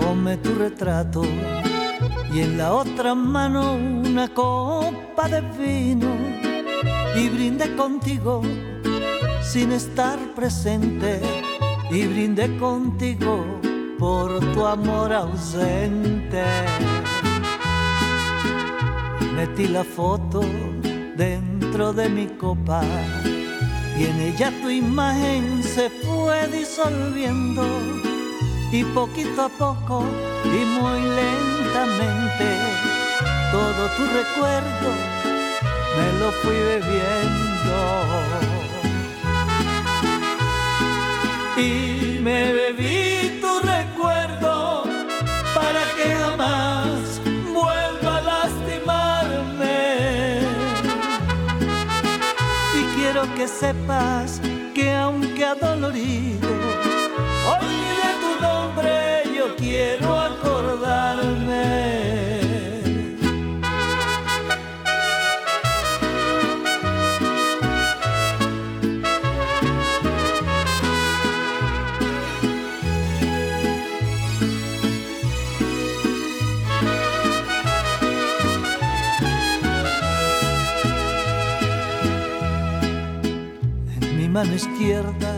tome tu retrato y en la otra mano una copa de vino y brinde contigo sin estar presente y brinde contigo por tu amor ausente. Metí la foto dentro de mi copa y en ella tu imagen se fue disolviendo y poquito a poco y muy lentamente todo tu recuerdo me lo fui bebiendo. Y me bebí tu recuerdo para que jamás vuelva a lastimarme. Y quiero que sepas que aunque adolorido quiero acordarme. En mi mano izquierda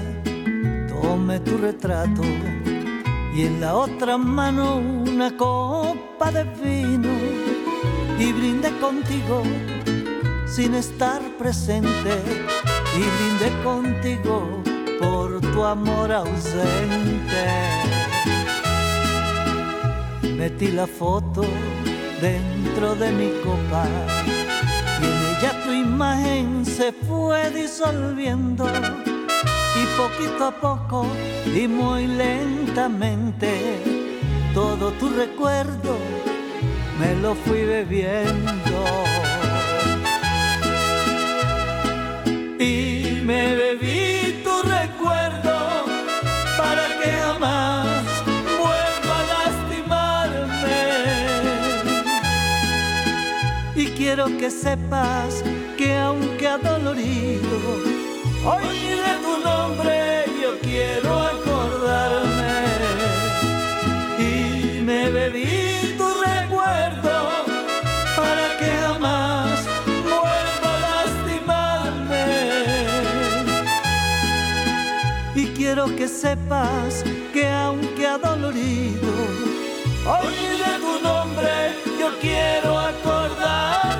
tome tu retrato y en la otra mano una copa de vino y brinde contigo sin estar presente y brinde contigo por tu amor ausente. Metí la foto dentro de mi copa y en ella tu imagen se fue disolviendo poquito a poco y muy lentamente todo tu recuerdo me lo fui bebiendo. Y me bebí tu recuerdo para que jamás vuelva a lastimarme. Y quiero que sepas que aunque adolorido, hoy de tu nombre yo quiero acordarme. Y me bebí tu recuerdo para que jamás vuelva a lastimarme. Y quiero que sepas que aunque adolorido hoy de tu nombre yo quiero acordarme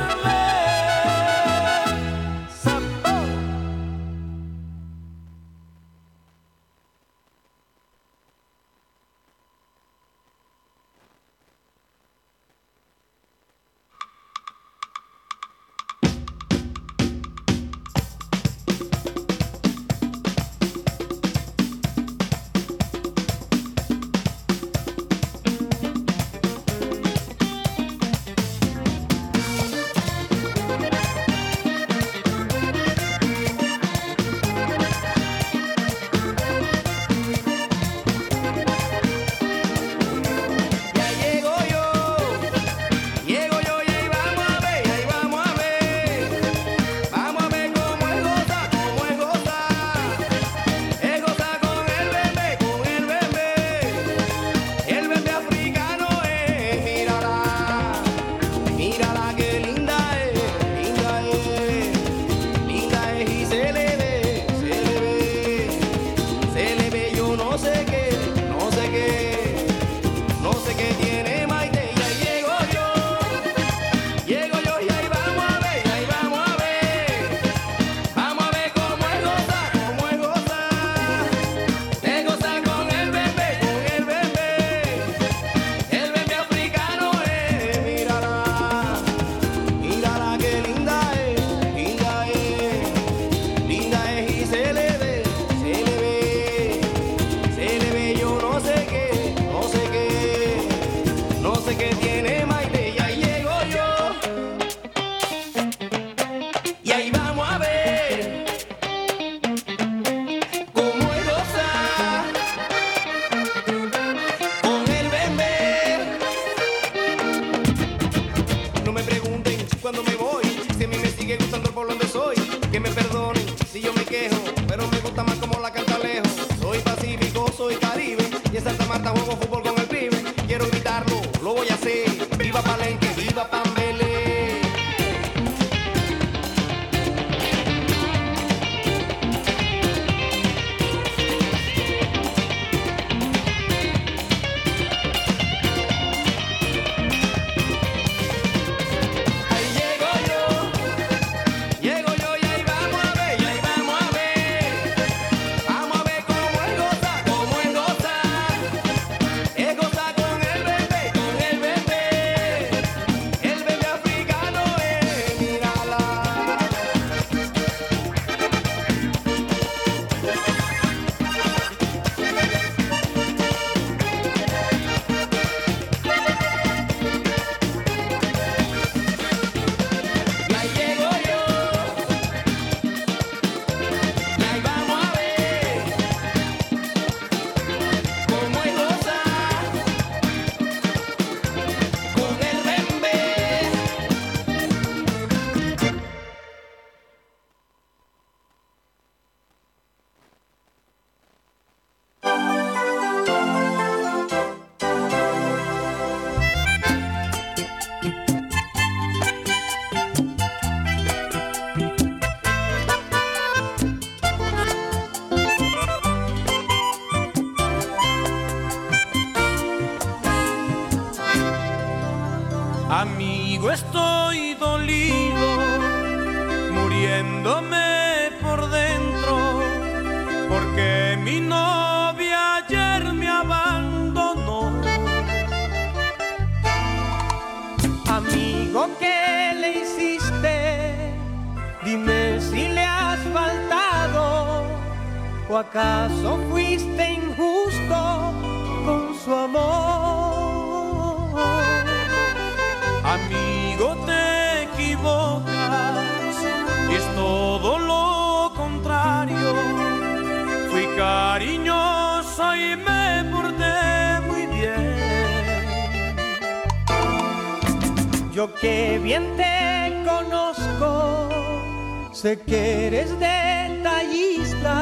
sé que eres detallista.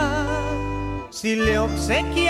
Si le obsequiaste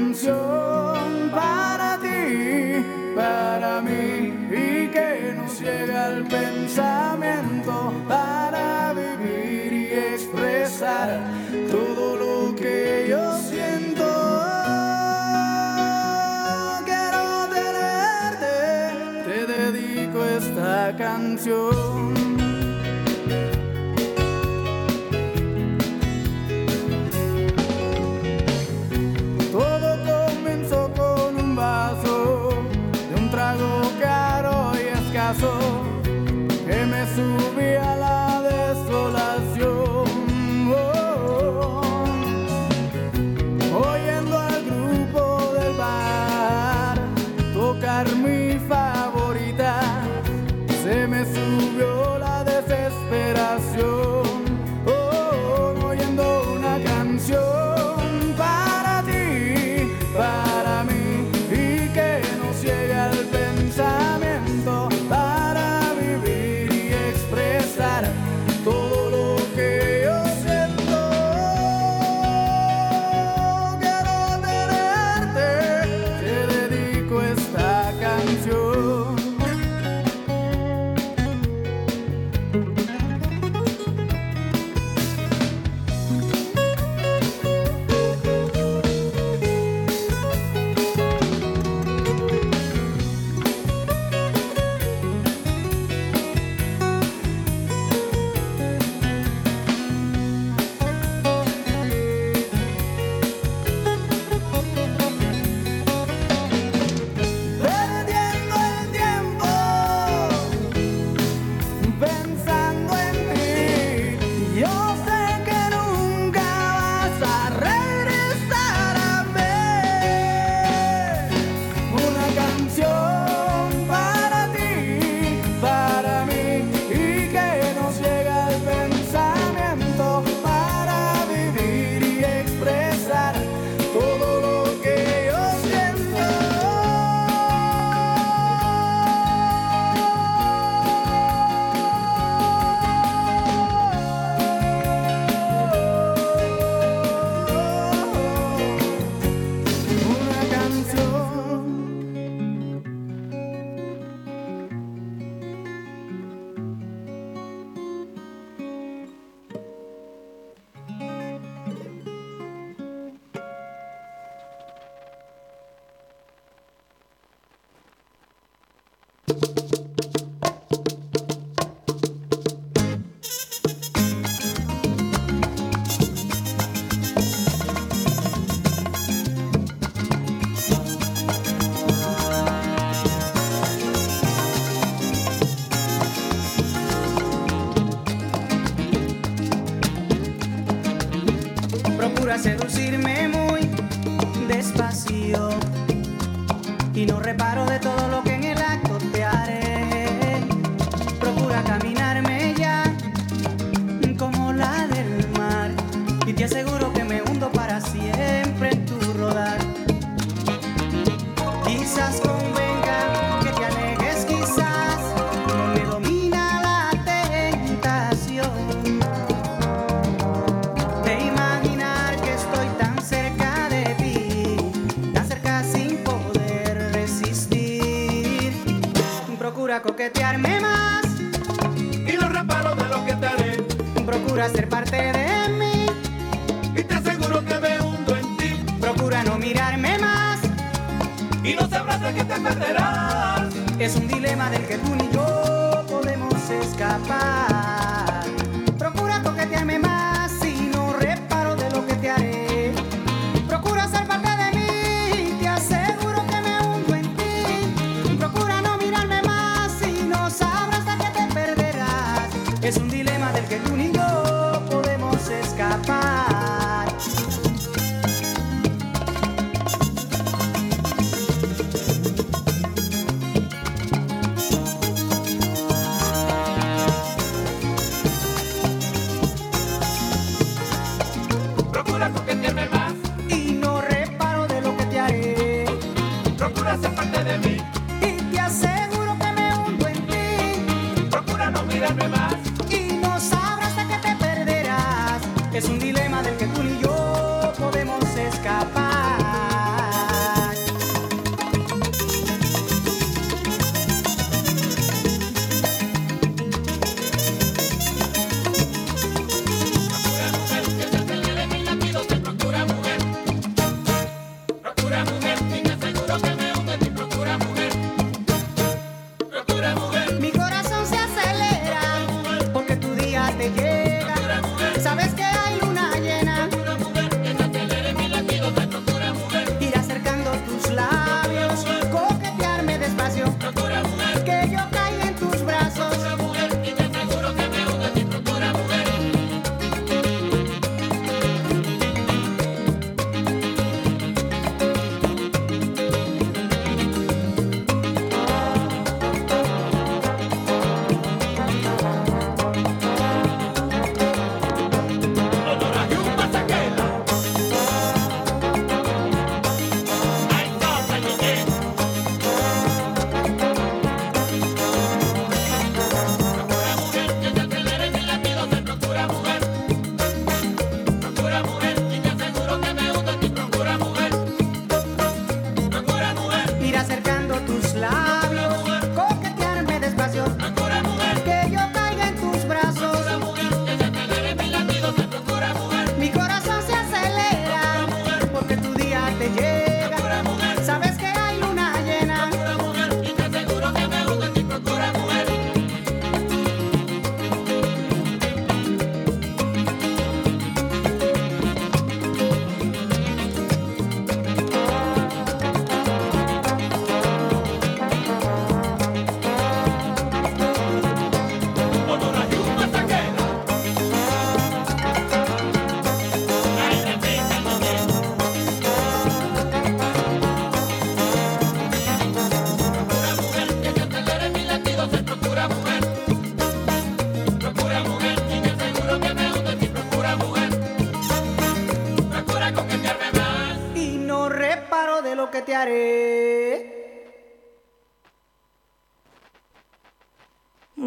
canción para ti, para mí, y que nos llega al pensamiento para vivir y expresar todo lo que yo siento. Quiero tenerte, te dedico esta canción.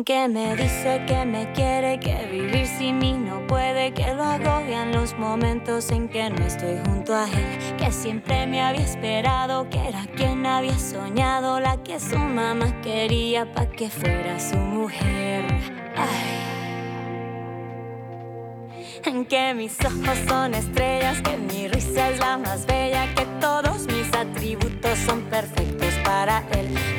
Que me dice que me quiere, que vivir sin mí no puede, que lo agobian los momentos en que no estoy junto a él, que siempre me había esperado, que era quien había soñado, la que su mamá quería para que fuera su mujer. Ay. Que mis ojos son estrellas, que mi risa es la más bella, son perfectos para él.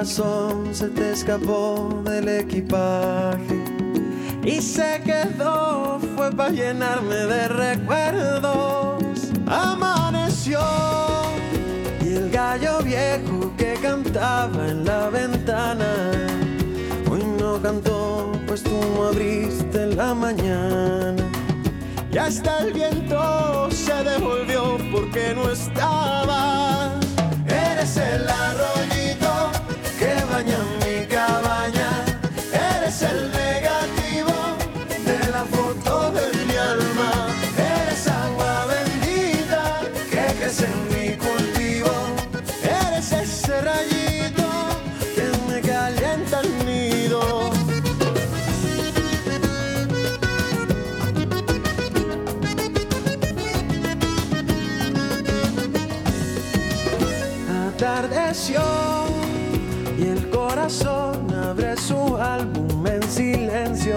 corazón se te escapó del equipaje y se quedó, fue para llenarme de recuerdos. Amaneció y el gallo viejo que cantaba en la ventana hoy no cantó, pues tú no abriste en la mañana. Y hasta el viento se devolvió porque no estaba. y el corazón abre su álbum en silencio.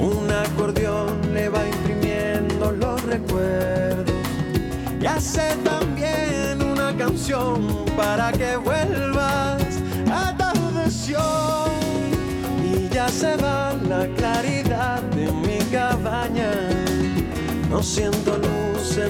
Un acordeón le va imprimiendo los recuerdos y hace también una canción para que vuelvas. a Atardeció y ya se va la claridad de mi cabaña. No siento luz en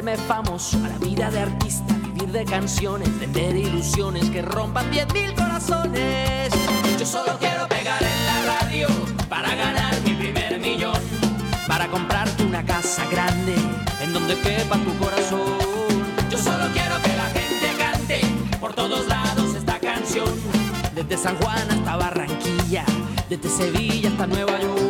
volverme a la vida de artista, vivir de canciones, vender ilusiones que rompan 10.000 corazones. Yo solo quiero pegar en la radio para ganar mi primer millón. Para comprarte una casa grande en donde quepa tu corazón. Yo solo quiero que la gente cante por todos lados esta canción. Desde San Juan hasta Barranquilla, desde Sevilla hasta Nueva York.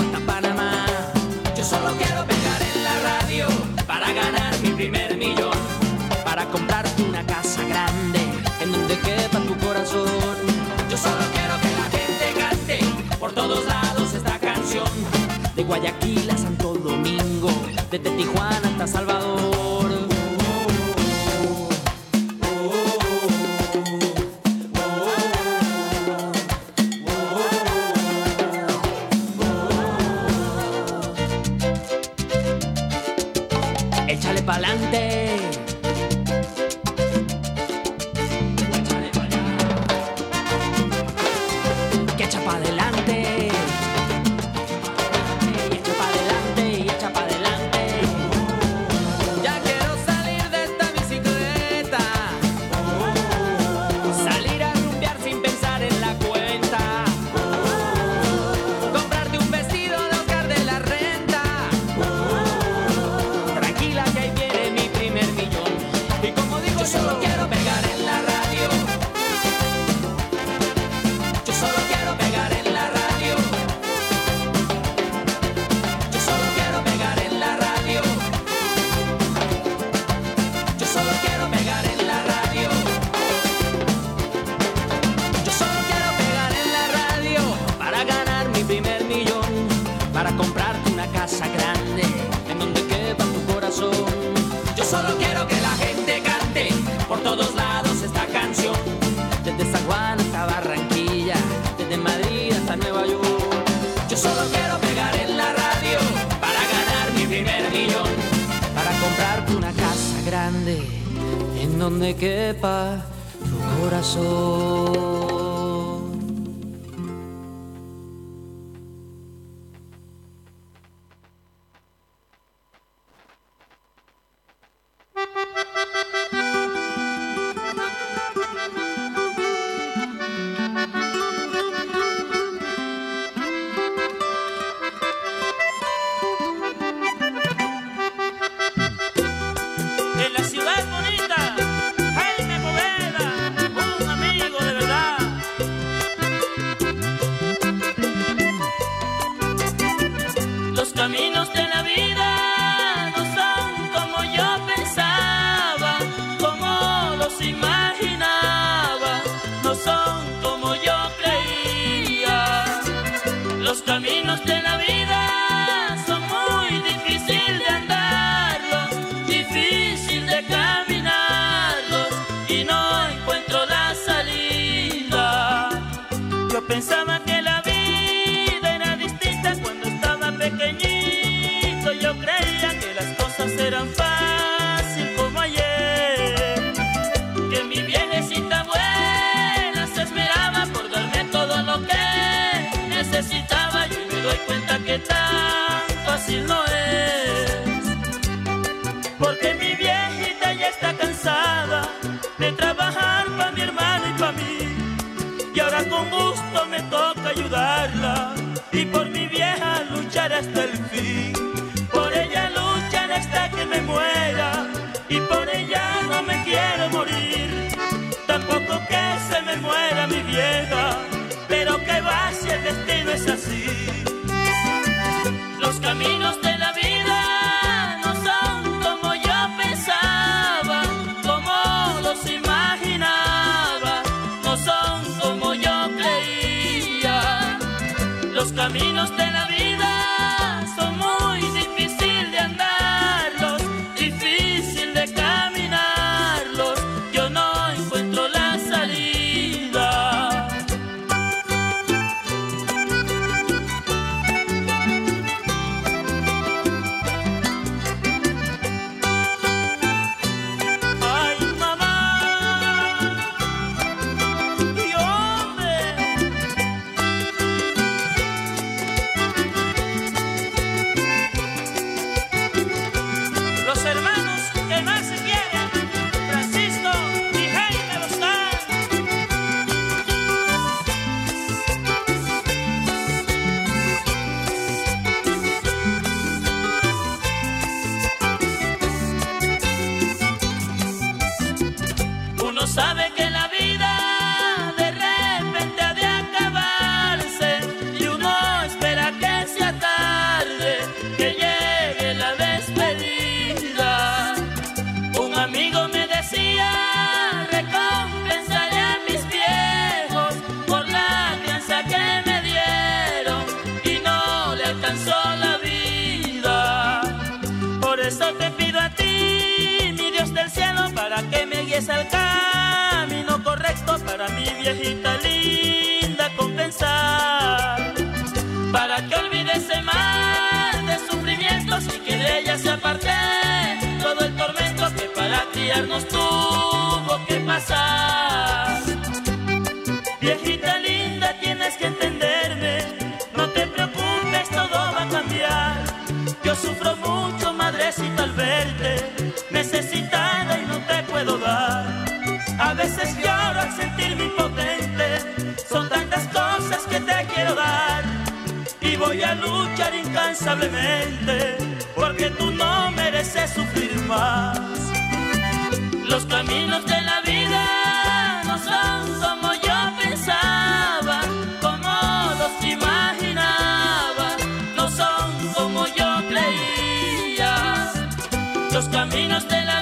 Guayaquil a Santo Domingo, desde Tijuana hasta Salvador. es el camino correcto para mi viejita linda compensar. Para que olvide ese mal de sufrimientos y que de ella se aparte todo el tormento que para criarnos tuvo que pasar. Viejita linda, tienes que entenderme, no te preocupes, todo va a cambiar. Yo sufro mucho, madrecita, al verte veces lloro al sentirme impotente. Son tantas cosas que te quiero dar. Y voy a luchar incansablemente. Porque tú no mereces sufrir más. Los caminos de la vida no son como yo pensaba. Como los imaginaba. No son como yo creía. Los caminos de la vida.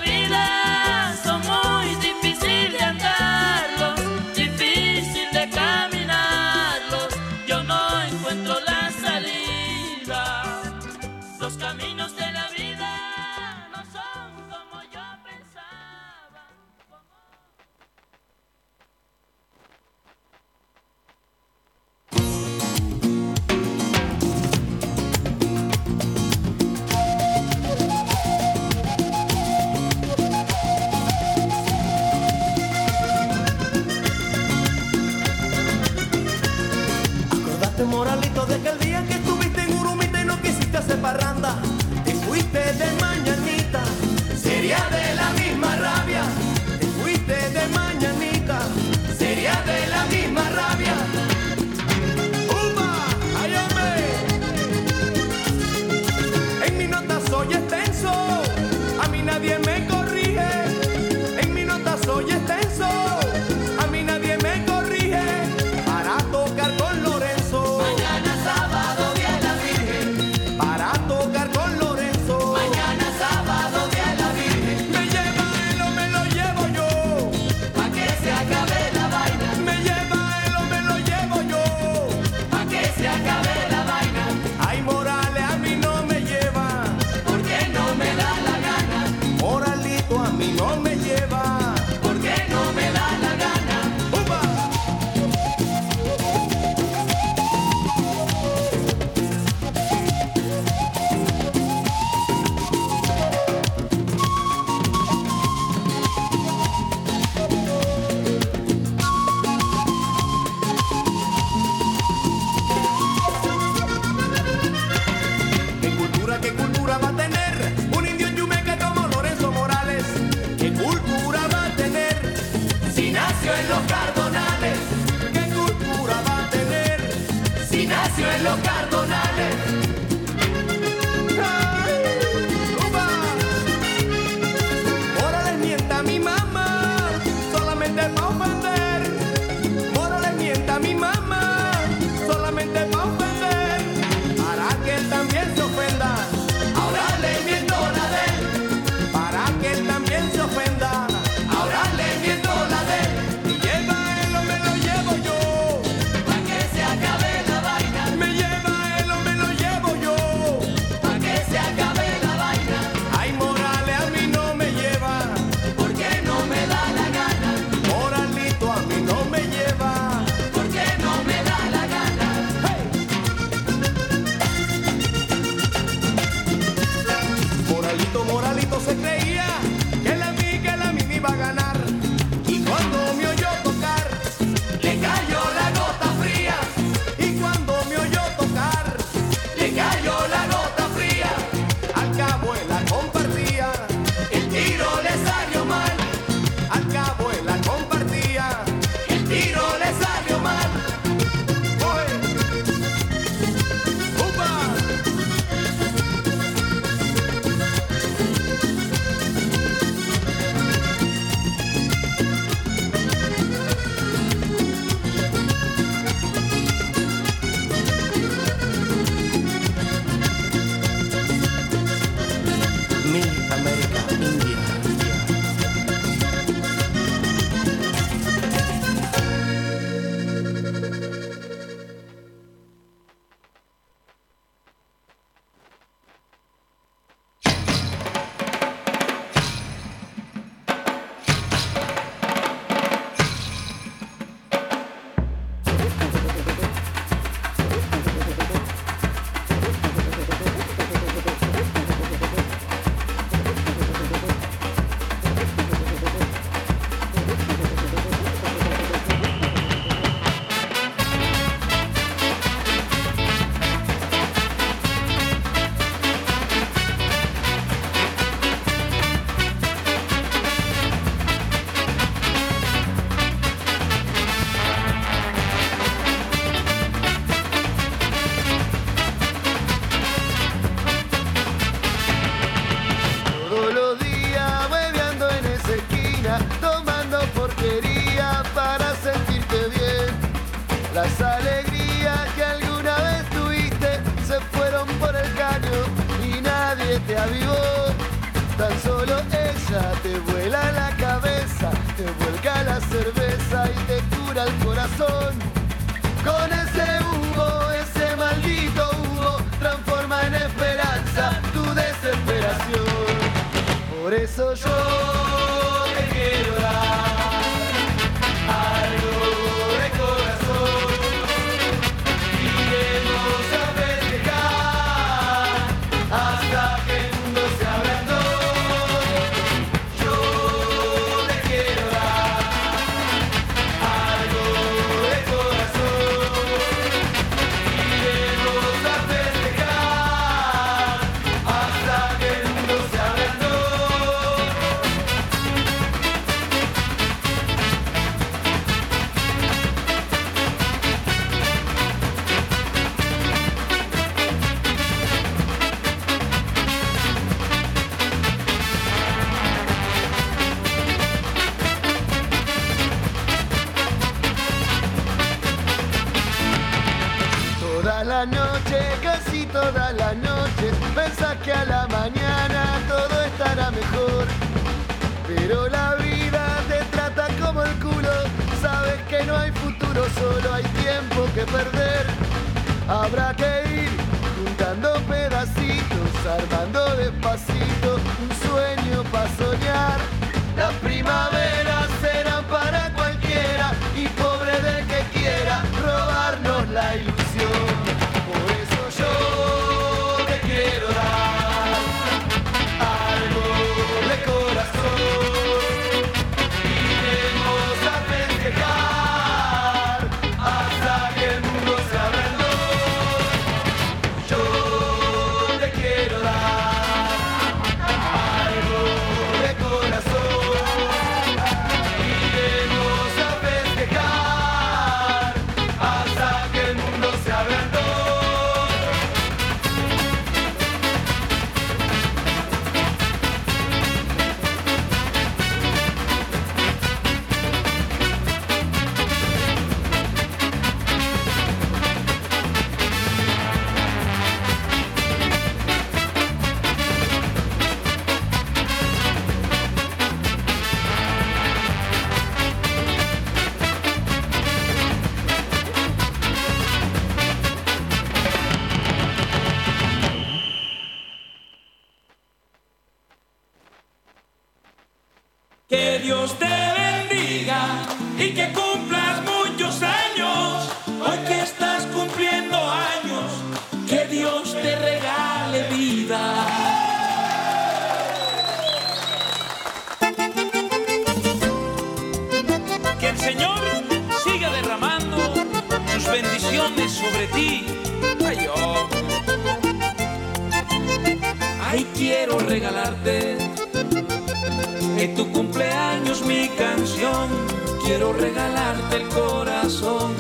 quiero regalarte el corazón,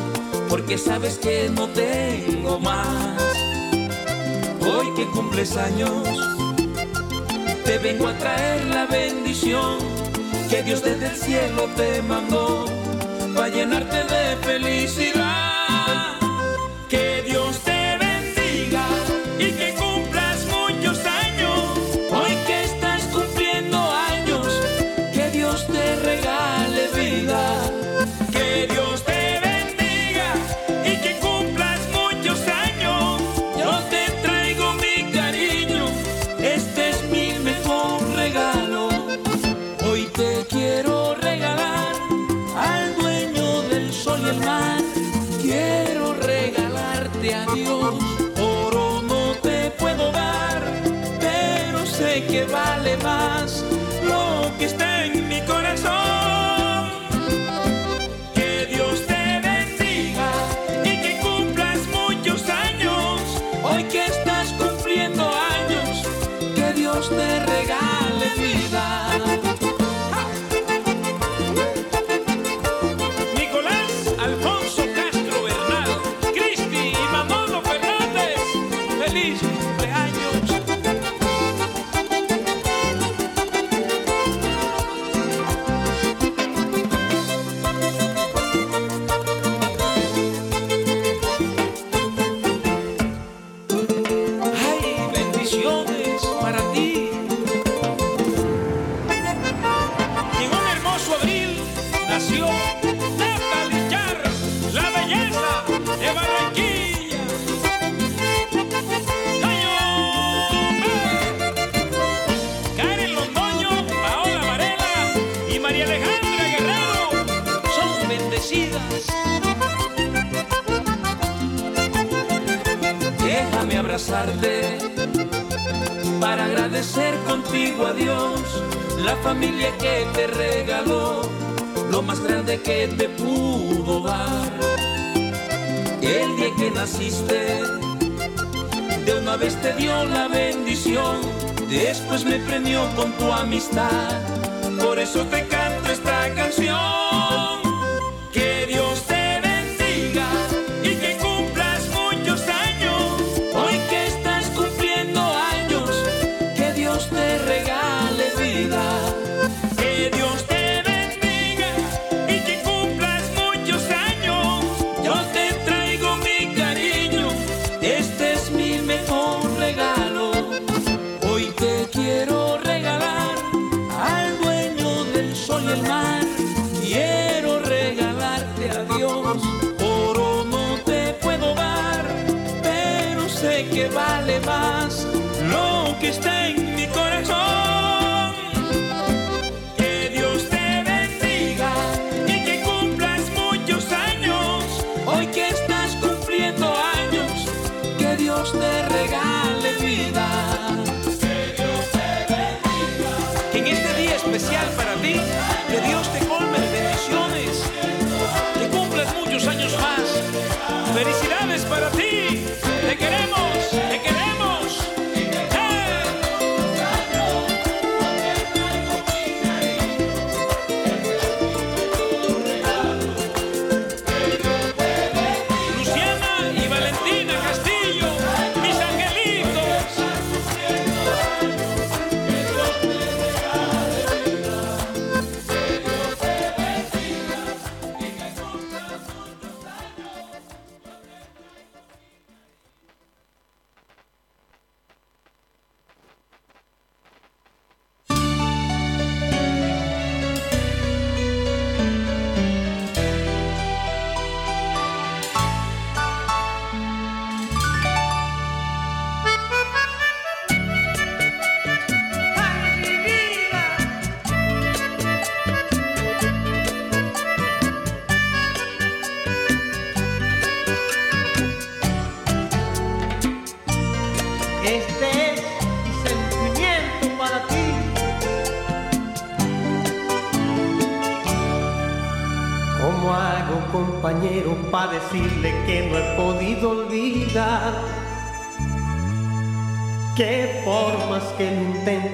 porque sabes que no tengo más. Hoy que cumples años, te vengo a traer la bendición que Dios desde el cielo te mandó, para llenarte de felicidad.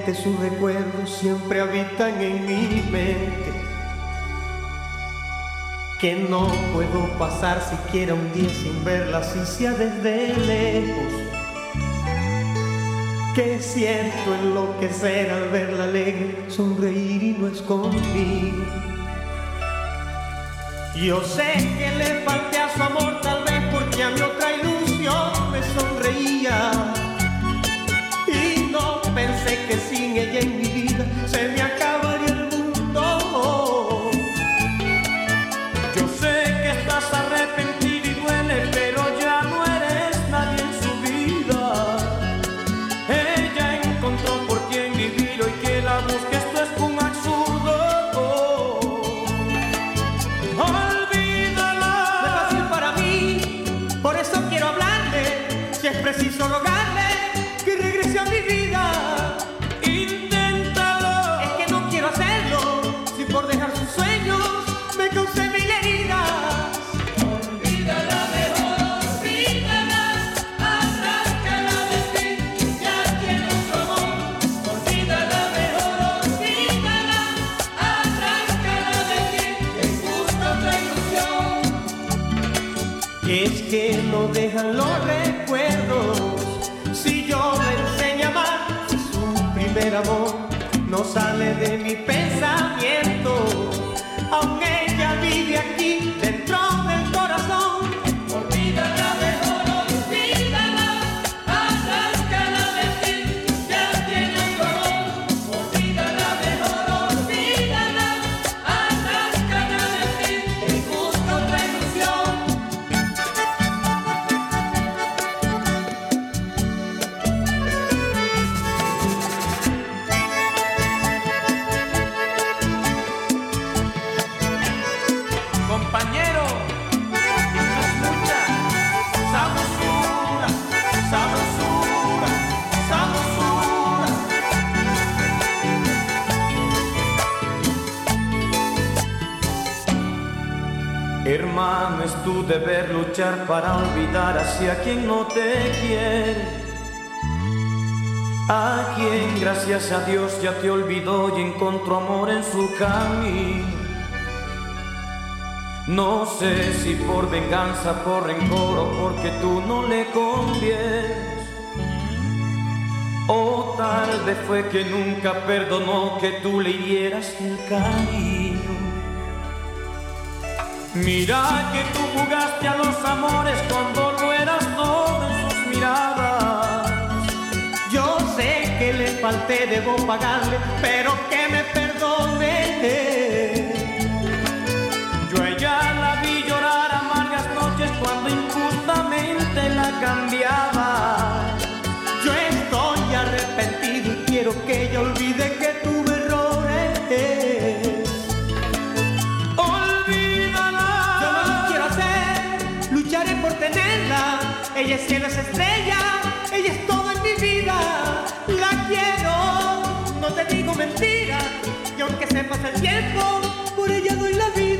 mente, sus recuerdos siempre habitan en mi mente. Que no puedo pasar siquiera un día sin verla, si sea desde lejos. Que siento enloquecer al verla alegre, sonreír y no es conmigo. Yo sé que le falté a su amor, tal vez porque a mi otra ilusión me sonreía sé que sin ella en mi vida se me acaba. los recuerdos. Si yo le enseño a amar, su primer amor no sale de mi pensamiento. para olvidar hacia quien no te quiere. A quien gracias a Dios ya te olvidó y encontró amor en su camino. No sé si por venganza, por rencor o porque tú no le convienes. O tal vez fue que nunca perdonó que tú le hieras el cariño. Mira que tú jugaste a los amores cuando no eras todo en sus miradas. Yo sé que le falté, debo pagarle, pero que me perdone. el cielo es estrella, ella es todo en mi vida, la quiero, no te digo mentira, y aunque se pase el tiempo, por ella doy la vida.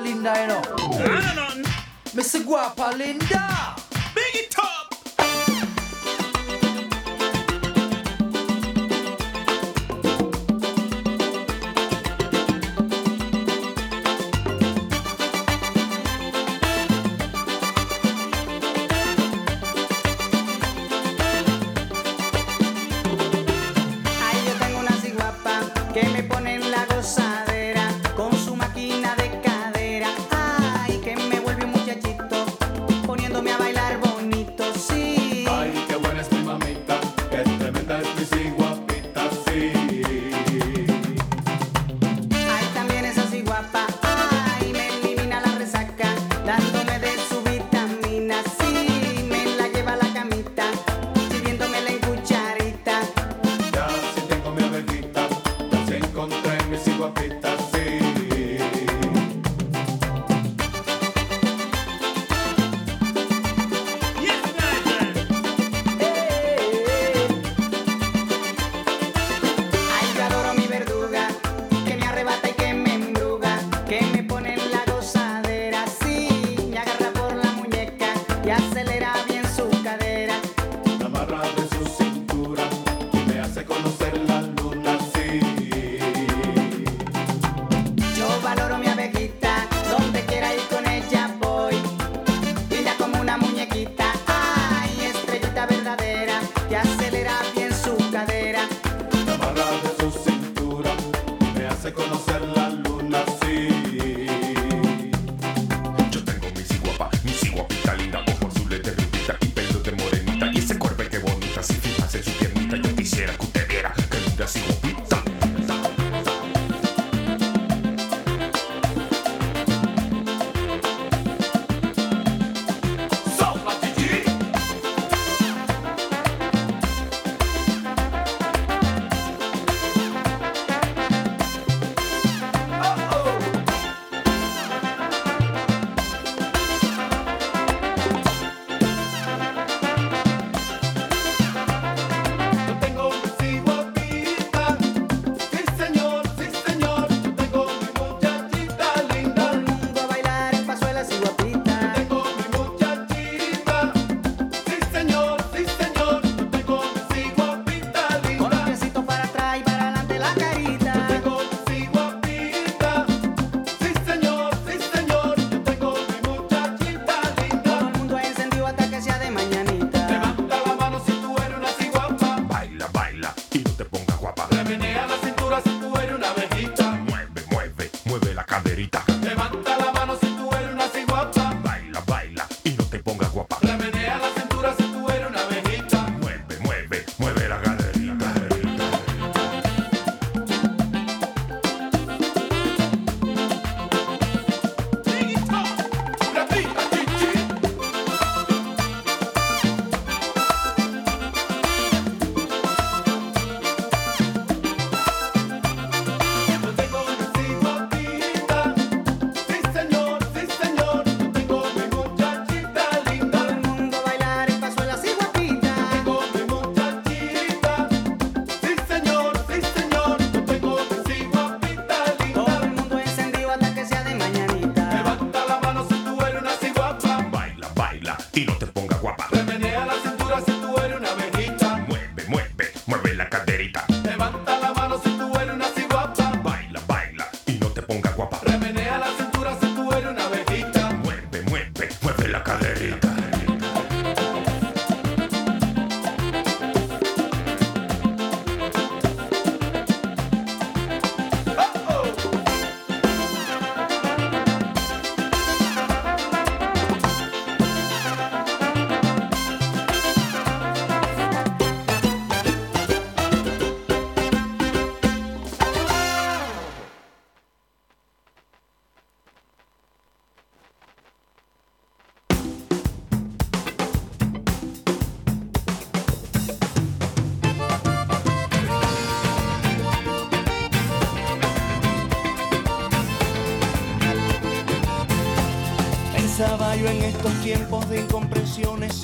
Linda, you know. I don't know. Mr. Guapa Linda.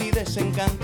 y desencantos.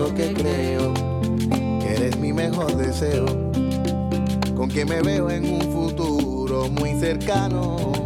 eso que creo, que eres mi mejor deseo, con que me veo en un futuro muy cercano.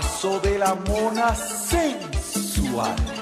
Paso de la mona sensual.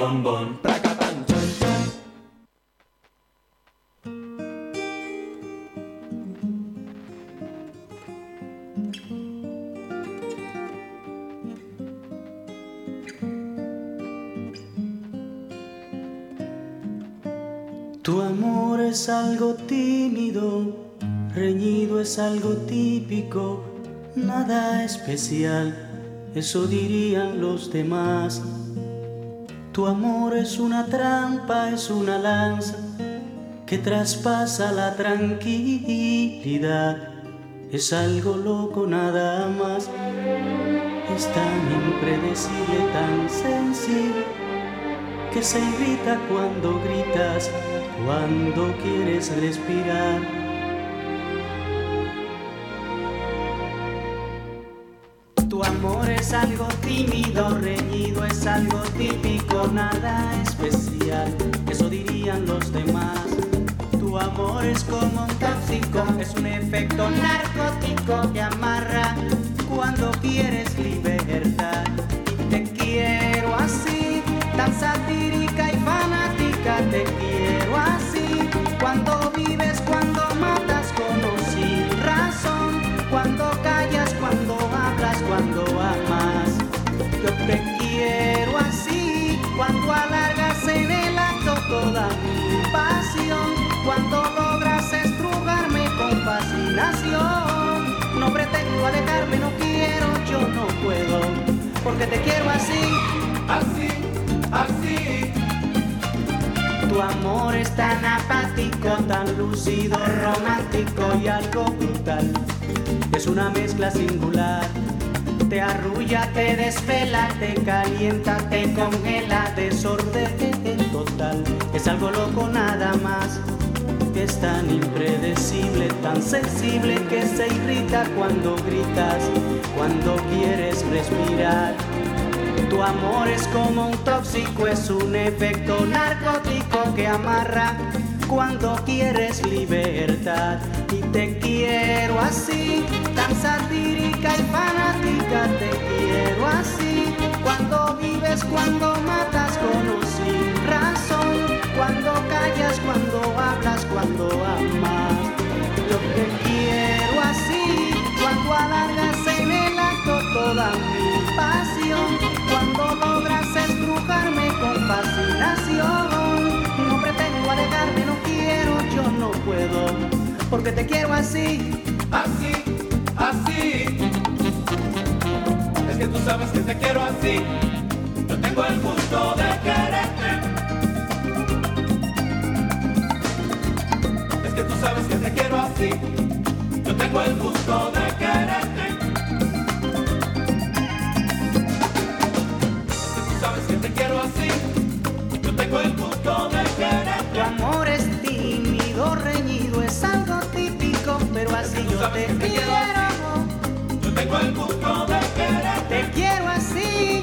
Bombón. Tu amor es algo tímido, reñido es algo típico, nada especial, eso dirían los demás. Tu amor es una trampa, es una lanza que traspasa la tranquilidad, es algo loco nada más, es tan impredecible, tan sensible que se irrita cuando gritas, cuando quieres respirar. Es algo tímido, reñido, es algo típico, nada especial, eso dirían los demás. Tu amor es como un tóxico, es un efecto narcótico que amarra cuando quieres libertad. Te quiero así, tan satírica y fanática, te quiero así. Cuando vives, cuando matas con o sin razón, cuando callas, cuando hablas, cuando cuando alargas en el acto toda mi pasión, cuando logras estrugarme con fascinación. No pretendo alejarme, no quiero, yo no puedo, porque te quiero así, así, así. Tu amor es tan apático, tan lúcido, romántico y algo brutal. Es una mezcla singular. Te arrulla, te desvela, te calienta, te congela, desorden total. Es algo loco nada más. Es tan impredecible, tan sensible que se irrita cuando gritas, cuando quieres respirar. Tu amor es como un tóxico, es un efecto narcótico que amarra cuando quieres libertad. Y te quiero así, tan satírica y fanática, te quiero así. Cuando vives, cuando matas con o sin razón, cuando callas, cuando hablas, cuando amas. Yo te quiero así, cuando alargas en el acto toda mi pasión, cuando logras estrujarme con fascinación. Puedo, porque te quiero así, así, así. Es que tú sabes que te quiero así. Yo tengo el gusto de quererte. Es que tú sabes que te quiero así. Yo tengo el gusto de quererte. Es que tú sabes que te quiero así. Yo tengo el gusto de quererte. Tu amor es pero así yo te quiero. Yo tengo el gusto de quererte. Te quiero así,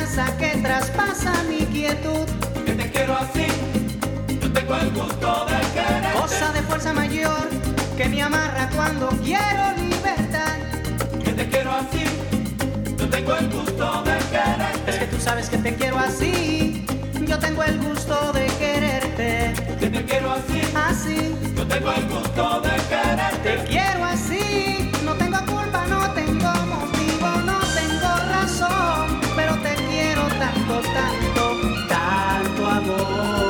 lanza que traspasa mi quietud. Que te quiero así. Yo tengo el gusto de quererte. Cosa de fuerza mayor que me amarra cuando quiero libertad. Que te quiero así. Yo tengo el gusto de quererte. Es que tú sabes que te quiero así. Yo tengo el gusto de quererte. Que te quiero así. Así. Yo tengo el gusto de quererte. Te quiero así. Tanto, tanto amor.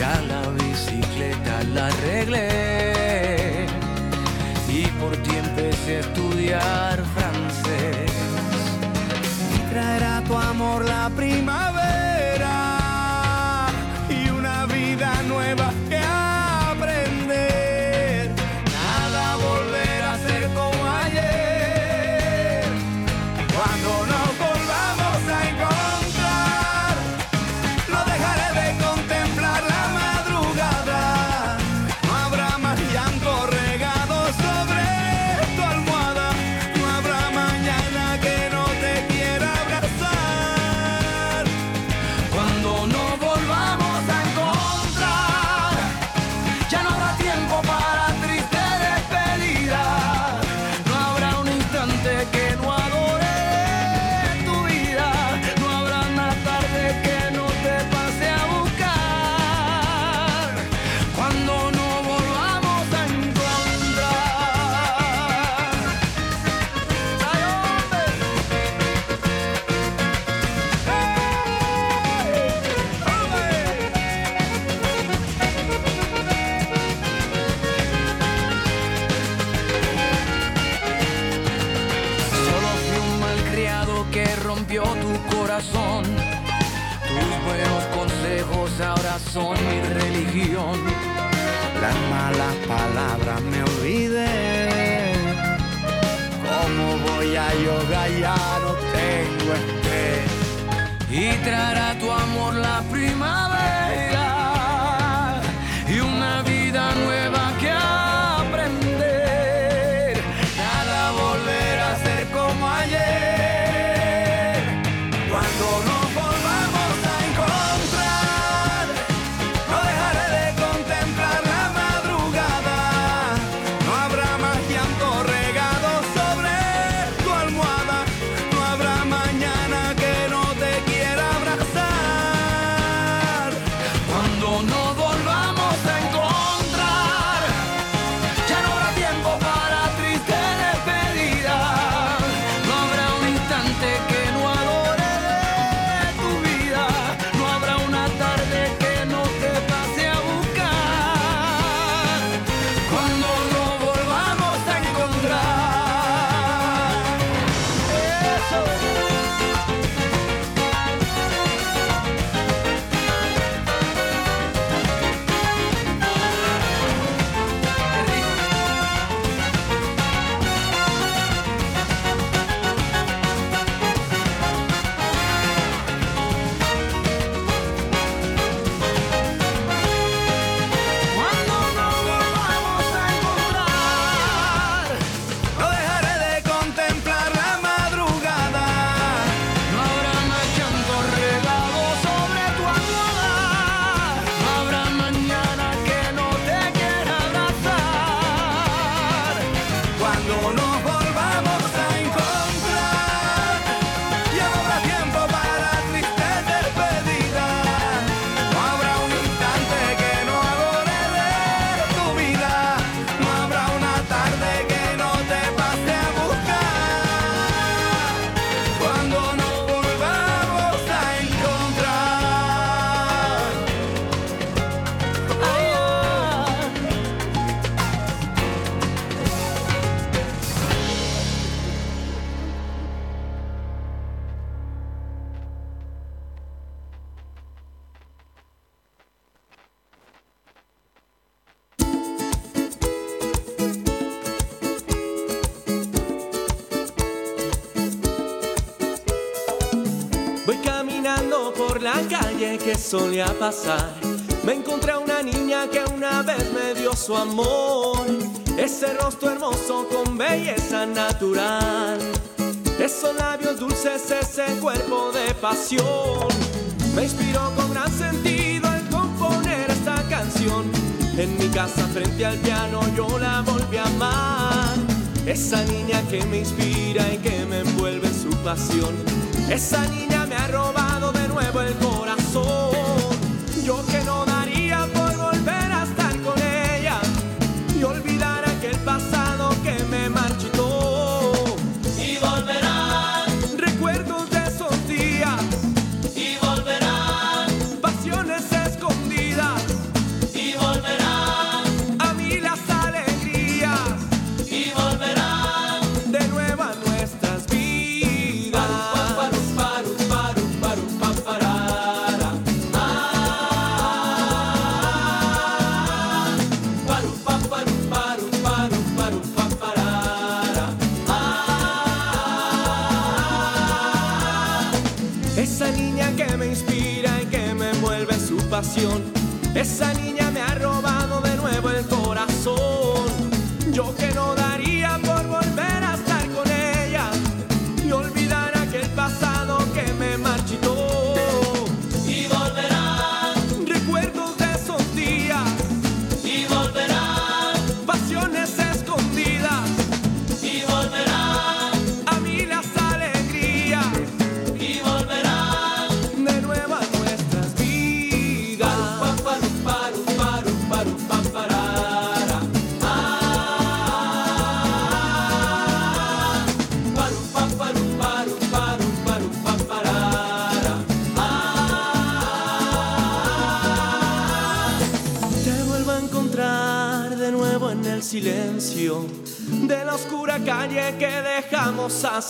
Ya la bicicleta la arreglé y por ti empecé a estudiar francés. Y traerá tu amor la primavera me olvidé. ¿Cómo voy a yoga? Ya no tengo estrés. Y traerá solía pasar. Me encontré a una niña que una vez me dio su amor. Ese rostro hermoso con belleza natural. Esos labios dulces, ese cuerpo de pasión. Me inspiró con gran sentido al componer esta canción. En mi casa frente al piano yo la volví a amar. Esa niña que me inspira y que me envuelve su pasión. Esa niña me ha robado de nuevo el corazón.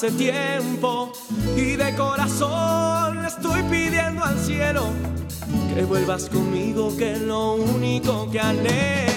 hace tiempo y de corazón estoy pidiendo al cielo que vuelvas conmigo, que es lo único que anhelo.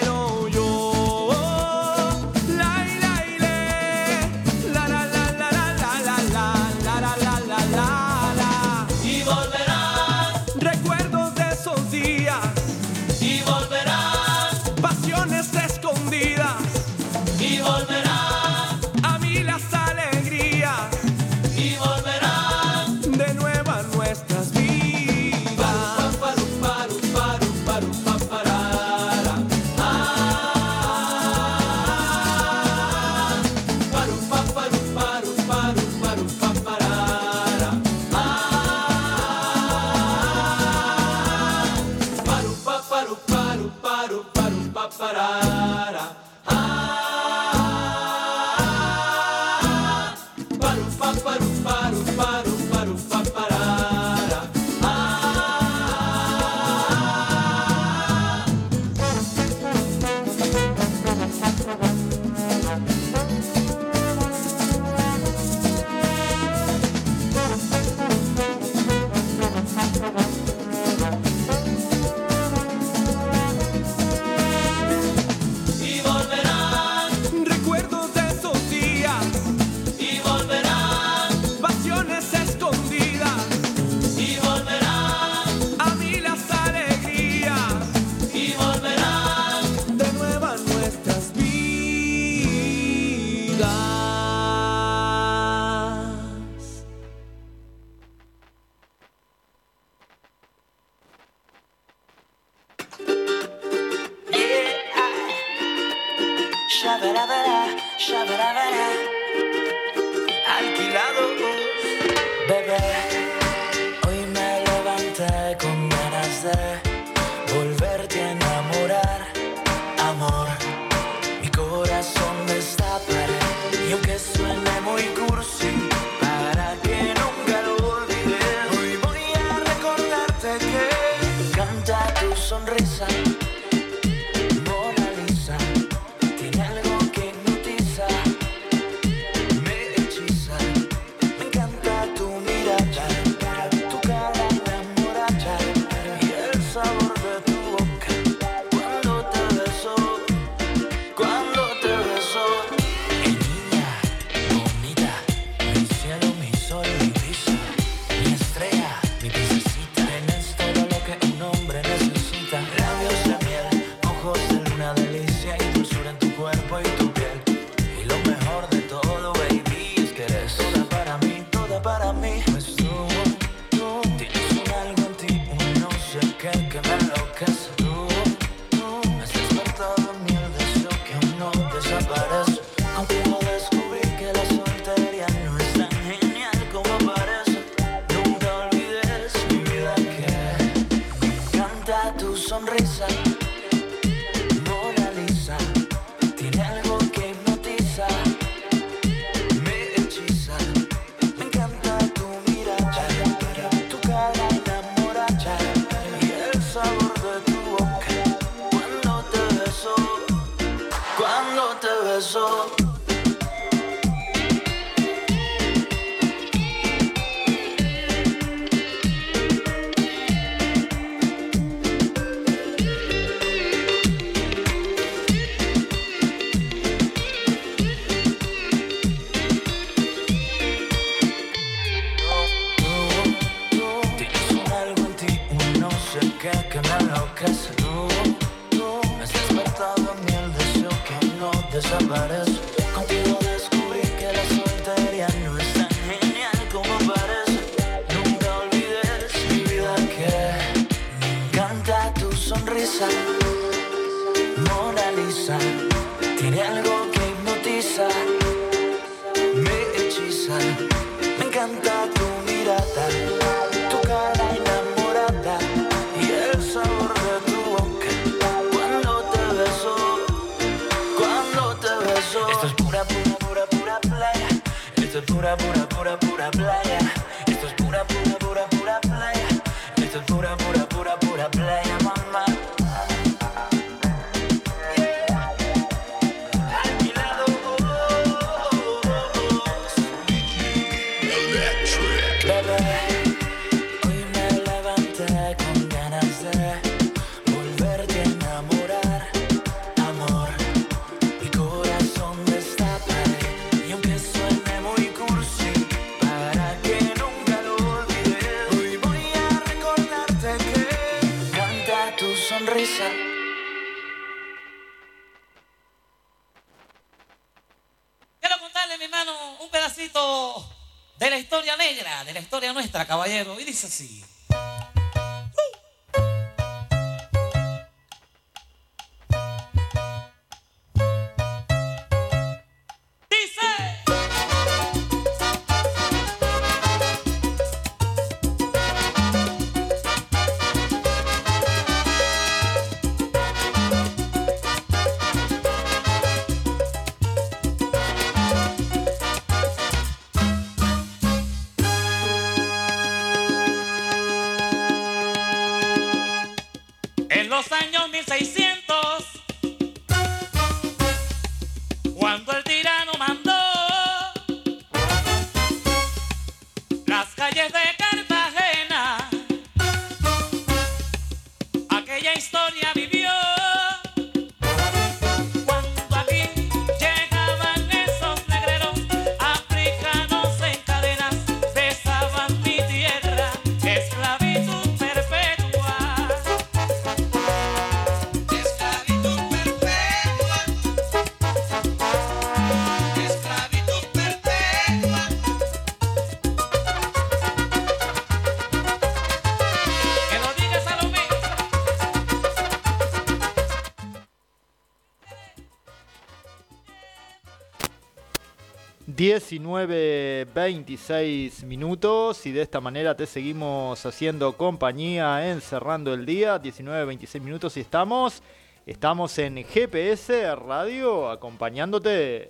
19.26 minutos y de esta manera te seguimos haciendo compañía encerrando el día. 19.26 minutos y estamos, estamos en GPS Radio acompañándote.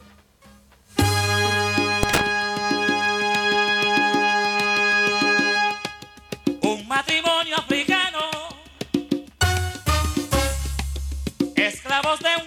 Un matrimonio africano, esclavos de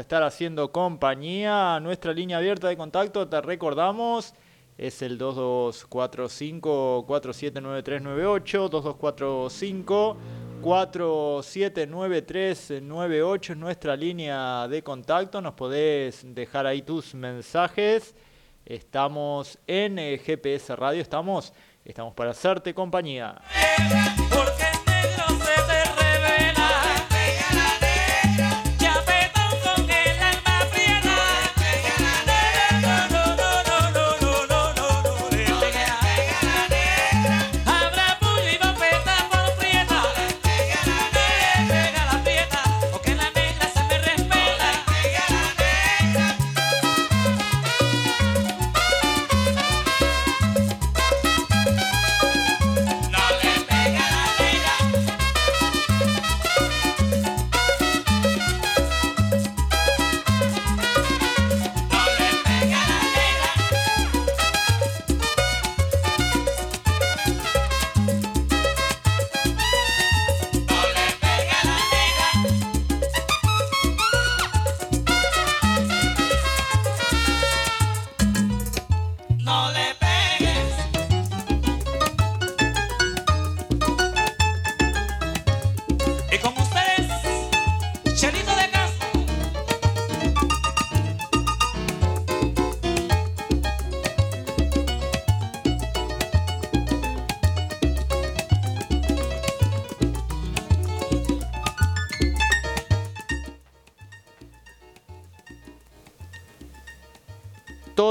estar haciendo compañía. Nuestra línea abierta de contacto, te recordamos, es el 2245-479398, 2245-479398 es nuestra línea de contacto. Nos podés dejar ahí tus mensajes. Estamos en eh, GPS Radio, estamos, estamos para hacerte compañía.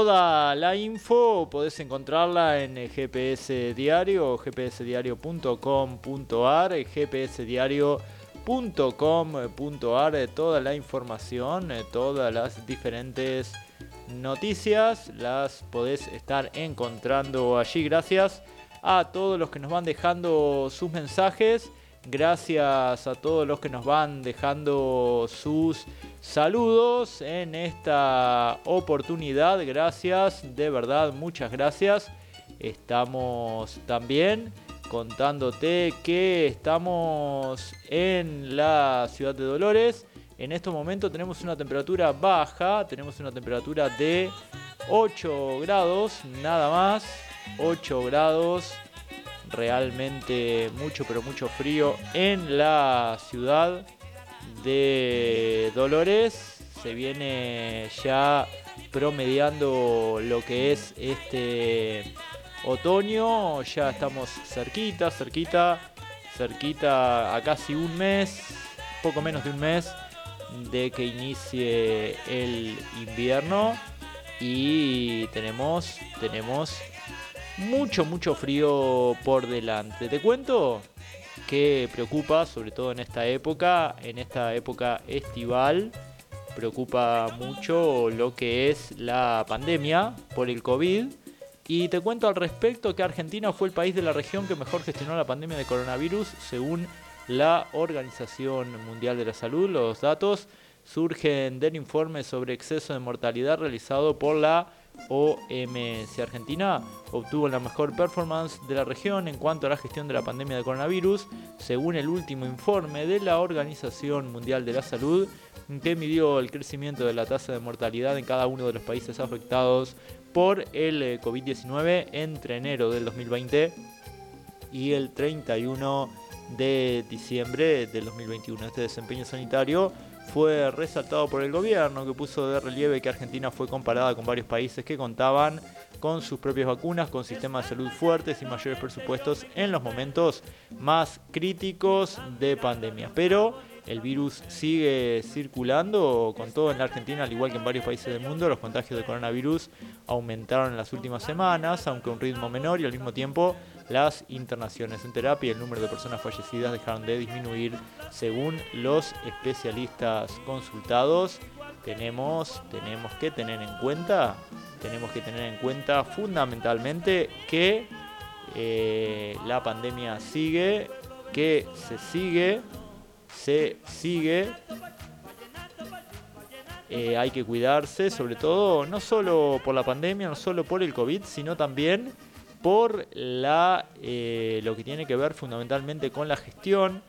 Toda la info podés encontrarla en el GPS Diario, gpsdiario.com.ar, gpsdiario.com.ar, toda la información, eh, todas las diferentes noticias las podés estar encontrando allí. Gracias a todos los que nos van dejando sus mensajes. Gracias a todos los que nos van dejando sus saludos en esta oportunidad. Gracias, de verdad, muchas gracias. Estamos también contándote que estamos en la ciudad de Dolores. En estos momentos tenemos una temperatura baja, tenemos una temperatura de 8 grados, nada más. 8 grados realmente mucho, pero mucho frío en la ciudad de Dolores. Se viene ya promediando lo que es este otoño. Ya estamos cerquita, cerquita, cerquita a casi un mes, poco menos de un mes de que inicie el invierno. Y tenemos, tenemos mucho, mucho frío por delante. Te cuento que preocupa, sobre todo en esta época, en esta época estival, preocupa mucho lo que es la pandemia por el COVID. Y te cuento al respecto que Argentina fue el país de la región que mejor gestionó la pandemia de coronavirus según la Organización Mundial de la Salud. Los datos surgen del informe sobre exceso de mortalidad realizado por la OMS. Argentina obtuvo la mejor performance de la región en cuanto a la gestión de la pandemia de coronavirus, según el último informe de la Organización Mundial de la Salud, que midió el crecimiento de la tasa de mortalidad en cada uno de los países afectados por el eh, COVID-19 entre enero del 2020 y el 31 de diciembre del 2021. Este desempeño sanitario fue resaltado por el gobierno que puso de relieve que Argentina fue comparada con varios países que contaban con sus propias vacunas, con sistemas de salud fuertes y mayores presupuestos en los momentos más críticos de pandemia. Pero el virus sigue circulando con todo en la Argentina, al igual que en varios países del mundo. Los contagios de coronavirus aumentaron en las últimas semanas, aunque a un ritmo menor y al mismo tiempo las internaciones en terapia y el número de personas fallecidas dejaron de disminuir según los especialistas consultados. Tenemos, tenemos que tener en cuenta, tenemos que tener en cuenta fundamentalmente que eh, la pandemia sigue, que se sigue, se sigue. Eh, hay que cuidarse, sobre todo no solo por la pandemia, no solo por el COVID, sino también por la, eh, lo que tiene que ver fundamentalmente con la gestión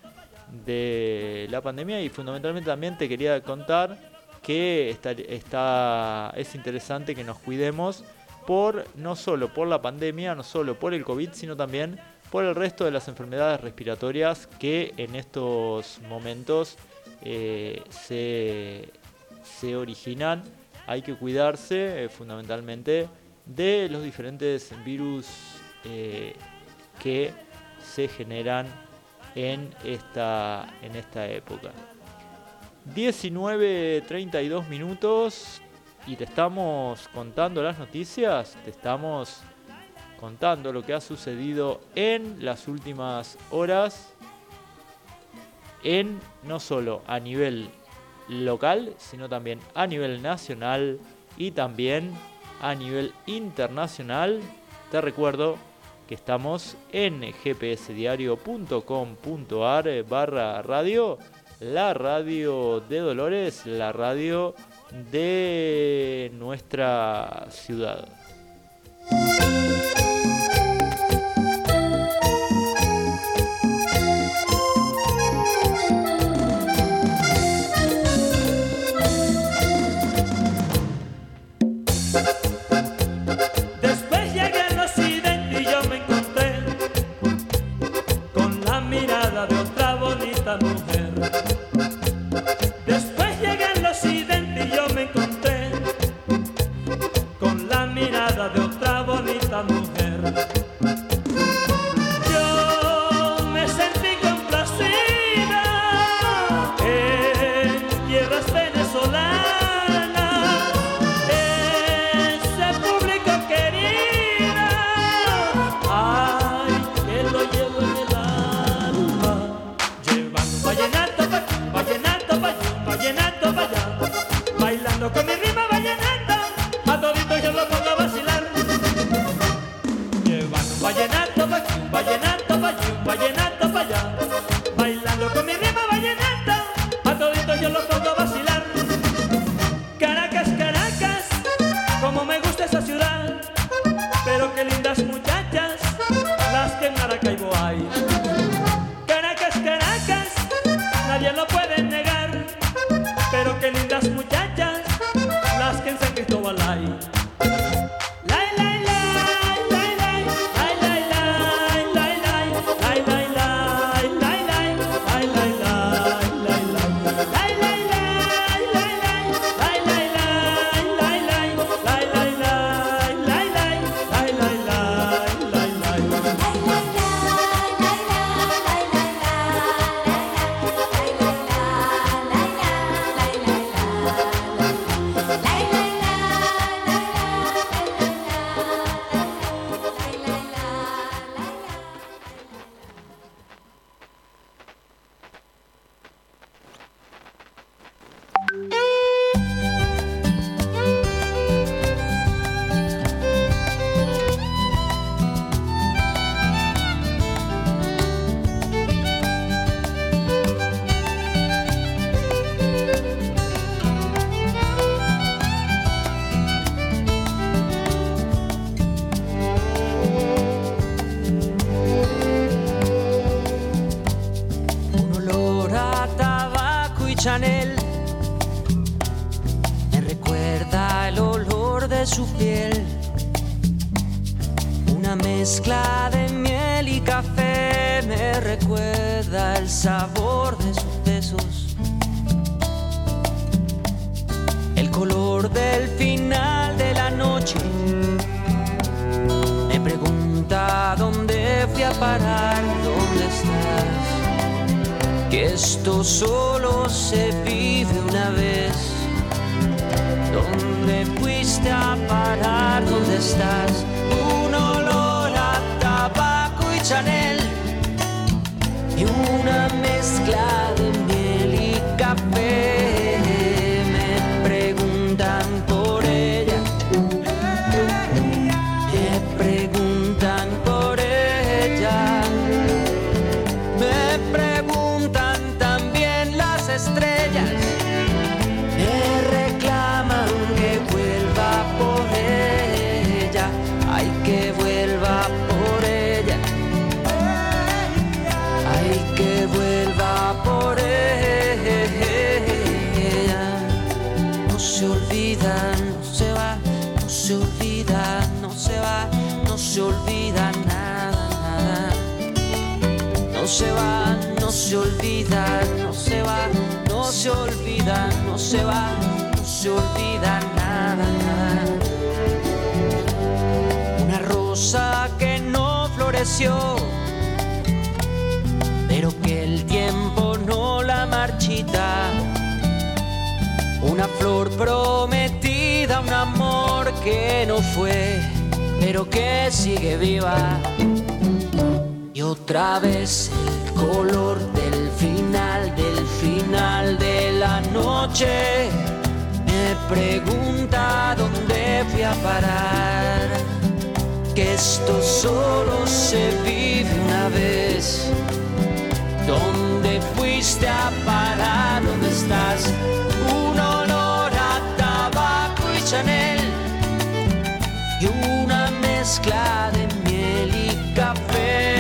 de la pandemia y fundamentalmente también te quería contar que está, está, es interesante que nos cuidemos por no solo por la pandemia, no solo por el COVID, sino también por el resto de las enfermedades respiratorias que en estos momentos eh, se, se, originan. Hay que cuidarse eh, fundamentalmente de los diferentes virus eh, que se generan en esta, en esta época. 19.32 minutos y te estamos contando las noticias, te estamos contando lo que ha sucedido en las últimas horas, en no solo a nivel local, sino también a nivel nacional y también a nivel internacional. Te recuerdo que estamos en gpsdiario.com.ar barra radio, la radio de Dolores, la radio de nuestra ciudad. Color del final de la noche me pregunta dónde fui a parar, dónde estás que esto solo se vive una vez. ¿Dónde fuiste a parar? ¿Dónde estás? Un olor a tabaco y Chanel y una mezcla se va, no se olvida, no se va, no se olvida, no se va, no se olvida nada, nada. Una rosa que no floreció, pero que el tiempo no la marchita. Una flor prometida, un amor que no fue, pero que sigue viva. Otra vez el color del final, del final de la noche. Me pregunta dónde fui a parar. Que esto solo se vive una vez. ¿Dónde fuiste a parar? ¿Dónde estás? Un olor a tabaco y Chanel y una mezcla de miel y café.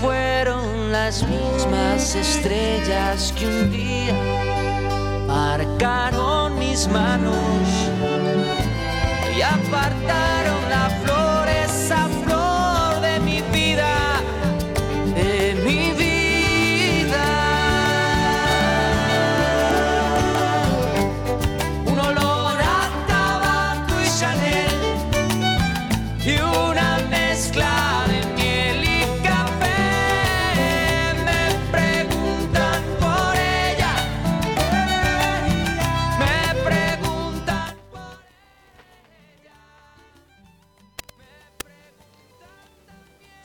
Fueron las mismas estrellas que un día marcaron mis manos y apartaron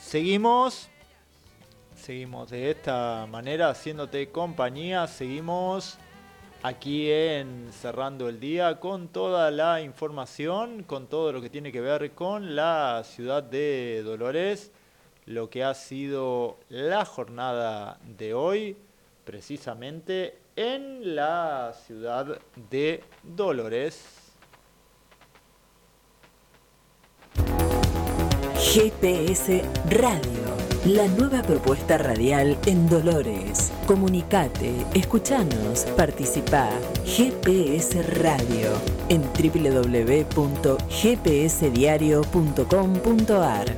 Seguimos. Seguimos de esta manera haciéndote compañía. Seguimos aquí en Cerrando el Día con toda la información, con todo lo que tiene que ver con la ciudad de Dolores, lo que ha sido la jornada de hoy, precisamente en la ciudad de Dolores. GPS Radio, la nueva propuesta radial en Dolores. Comunicate, escuchanos, participá. GPS Radio en www.gpsdiario.com.ar.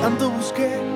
Tanto busqué,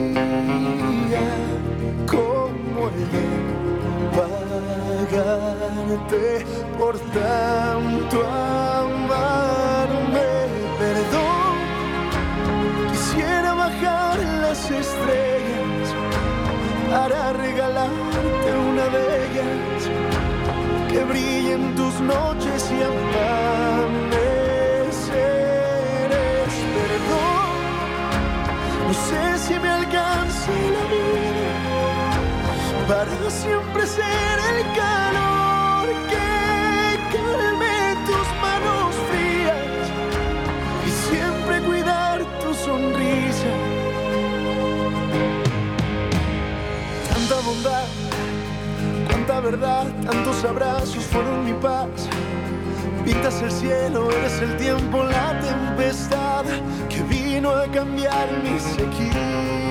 Pagarte por tanto amarme? Perdón, quisiera bajar las estrellas para regalarte una de ellas que brille en tus noches y amaneceres. Perdón, no sé si me alcance la vida para siempre ser el calor que calme tus manos frías y siempre cuidar tu sonrisa. Tanta bondad, cuánta verdad, tantos abrazos fueron mi paz. Pintas el cielo, eres el tiempo, la tempestad que vino a cambiar mi sequía.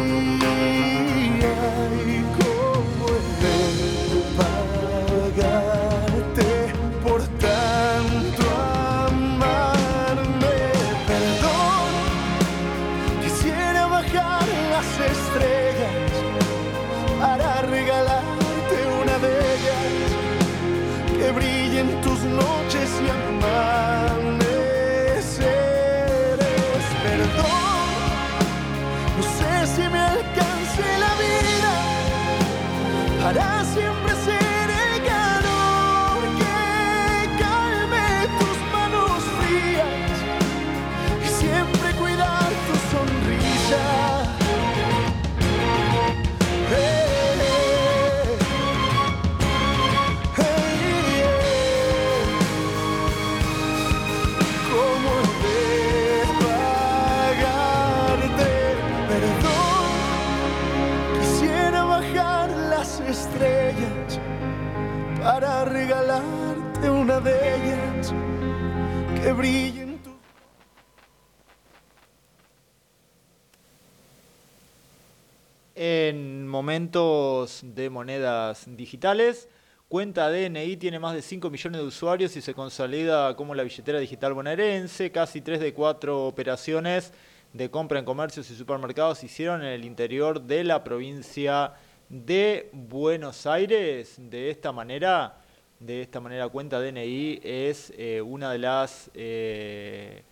De monedas digitales, cuenta DNI tiene más de 5 millones de usuarios y se consolida como la billetera digital bonaerense. Casi 3 de 4 operaciones de compra en comercios y supermercados se hicieron en el interior de la provincia de Buenos Aires. De esta manera, de esta manera cuenta DNI es eh, una de las eh,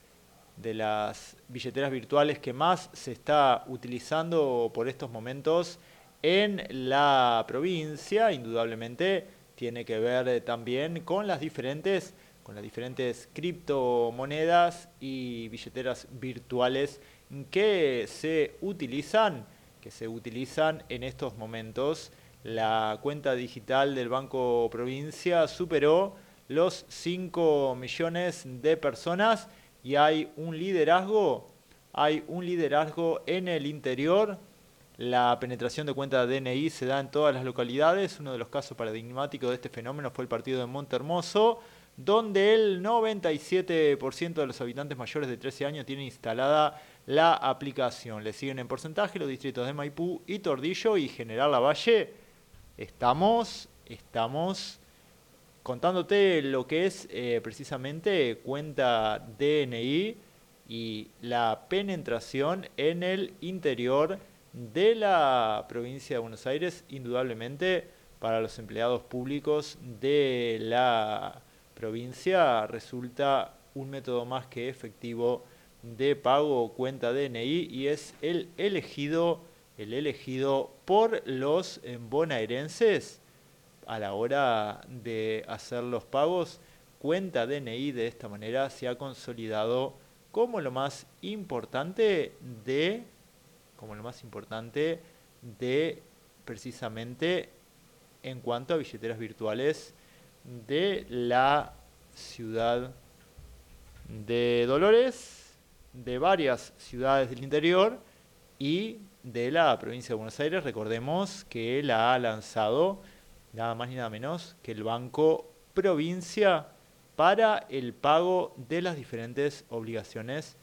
de las billeteras virtuales que más se está utilizando por estos momentos en la provincia, indudablemente tiene que ver eh, también con las diferentes con las diferentes criptomonedas y billeteras virtuales que se utilizan que se utilizan en estos momentos. La cuenta digital del Banco Provincia superó los 5 millones de personas y hay un liderazgo, hay un liderazgo en el interior. La penetración de cuenta DNI se da en todas las localidades. Uno de los casos paradigmáticos de este fenómeno fue el partido de Montermoso, donde el 97% de los habitantes mayores de 13 años tienen instalada la aplicación. Le siguen en porcentaje los distritos de Maipú y Tordillo y General Lavalle. Estamos, estamos contándote lo que es eh, precisamente cuenta DNI y la penetración en el interior de la provincia de Buenos Aires, indudablemente para los empleados públicos de la provincia resulta un método más que efectivo de pago o cuenta DNI y es el elegido, el elegido por los bonaerenses a la hora de hacer los pagos. Cuenta DNI de esta manera se ha consolidado como lo más importante de como lo más importante de precisamente en cuanto a billeteras virtuales de la ciudad de Dolores, de varias ciudades del interior y de la provincia de Buenos Aires. Recordemos que la ha lanzado nada más ni nada menos que el Banco Provincia para el pago de las diferentes obligaciones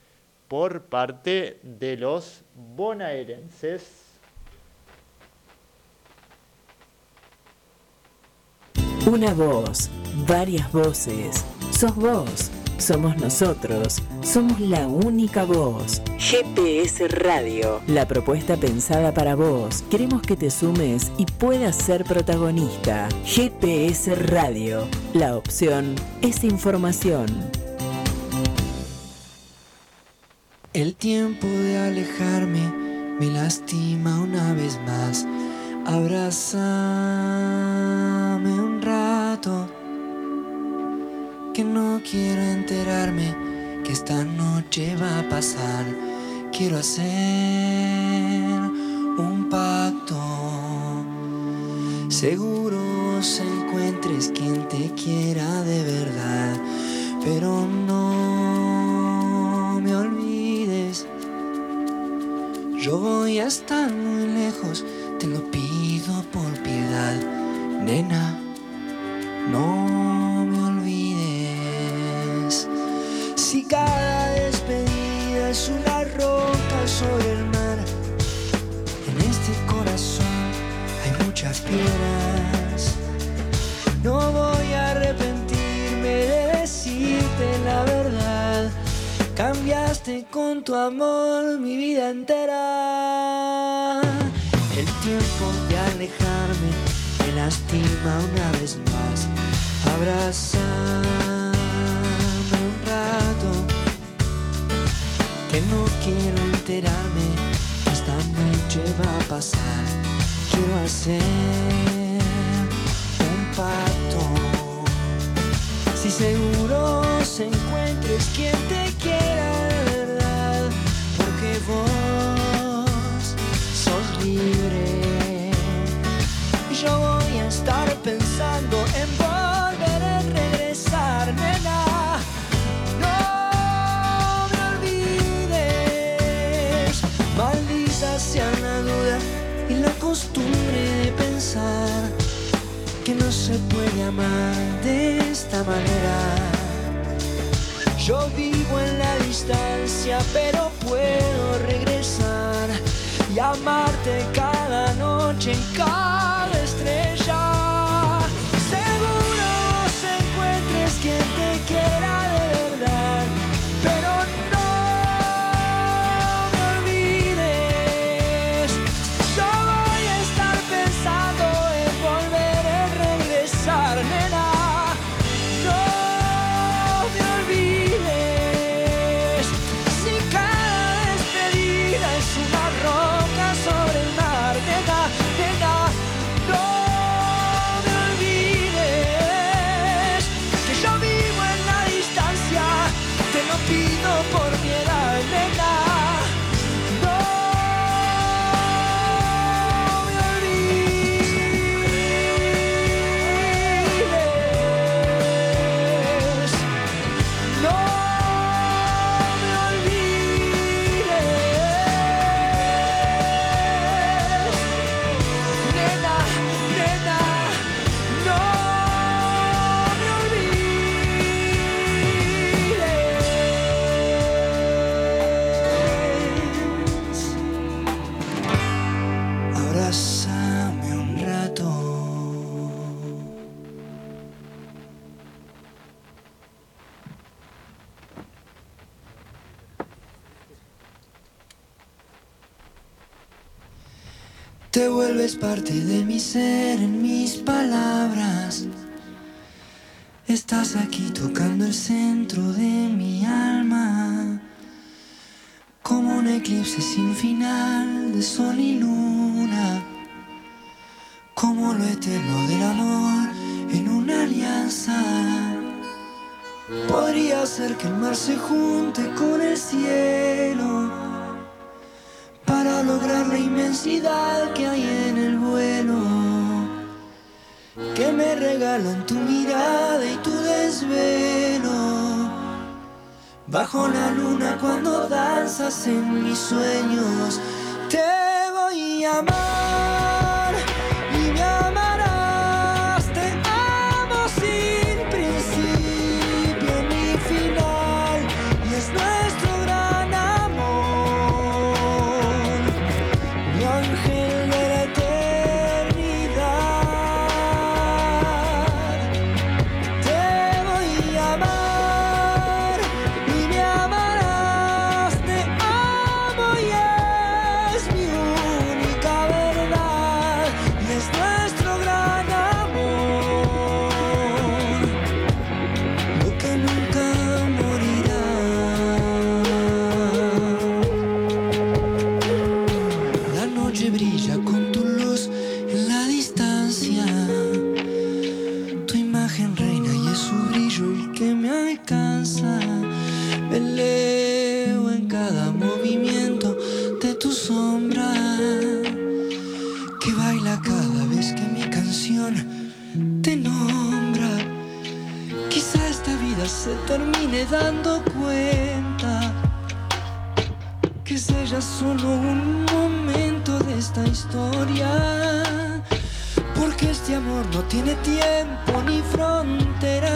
por parte de los bonaerenses. Una voz, varias voces. Sos vos, somos nosotros, somos la única voz. GPS Radio, la propuesta pensada para vos. Queremos que te sumes y puedas ser protagonista. GPS Radio, la opción es información. El tiempo de alejarme me lastima una vez más. Abrázame un rato, que no quiero enterarme que esta noche va a pasar. Quiero hacer un pacto. Seguro se encuentres quien te quiera de verdad, pero no Yo voy a estar muy lejos, te lo pido por piedad, nena. No me olvides. Si cada despedida es una roca sobre el mar, en este corazón hay muchas piedras. No voy Con tu amor mi vida entera. El tiempo de alejarme me lastima una vez más. Abrázame un rato, que no quiero enterarme. Esta noche va a pasar. Quiero hacer un pacto. Si seguro se encuentres quien te quiera vos sos libre. Yo voy a estar pensando en volver a regresar. No me olvides, maldita sea la duda y la costumbre de pensar que no se puede amar de esta manera. Yo vivo en la distancia, pero puedo regresar y amarte cada noche en cada Vuelves parte de mi ser en mis palabras. Estás aquí tocando el centro de mi alma. Como un eclipse sin final de sol y luna. Como lo eterno del amor en una alianza. Podría ser que el mar se junte con el cielo lograr la inmensidad que hay en el vuelo que me regalan tu mirada y tu desvelo. Bajo la luna cuando danzas en mis sueños, te voy a amar tiene tiempo ni fronteras.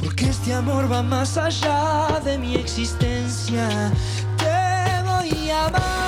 Porque este amor va más allá de mi existencia. Te voy a amar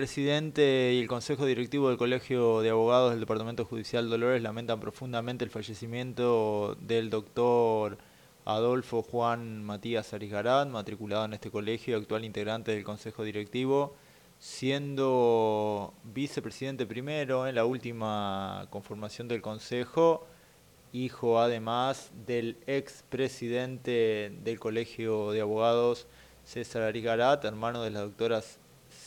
presidente y el consejo directivo del Colegio de Abogados del Departamento Judicial Dolores lamentan profundamente el fallecimiento del doctor Adolfo Juan Matías Arisgarat, matriculado en este colegio y actual integrante del consejo directivo, siendo vicepresidente primero en la última conformación del consejo, hijo además del expresidente del Colegio de Abogados César Arigarat, hermano de las doctoras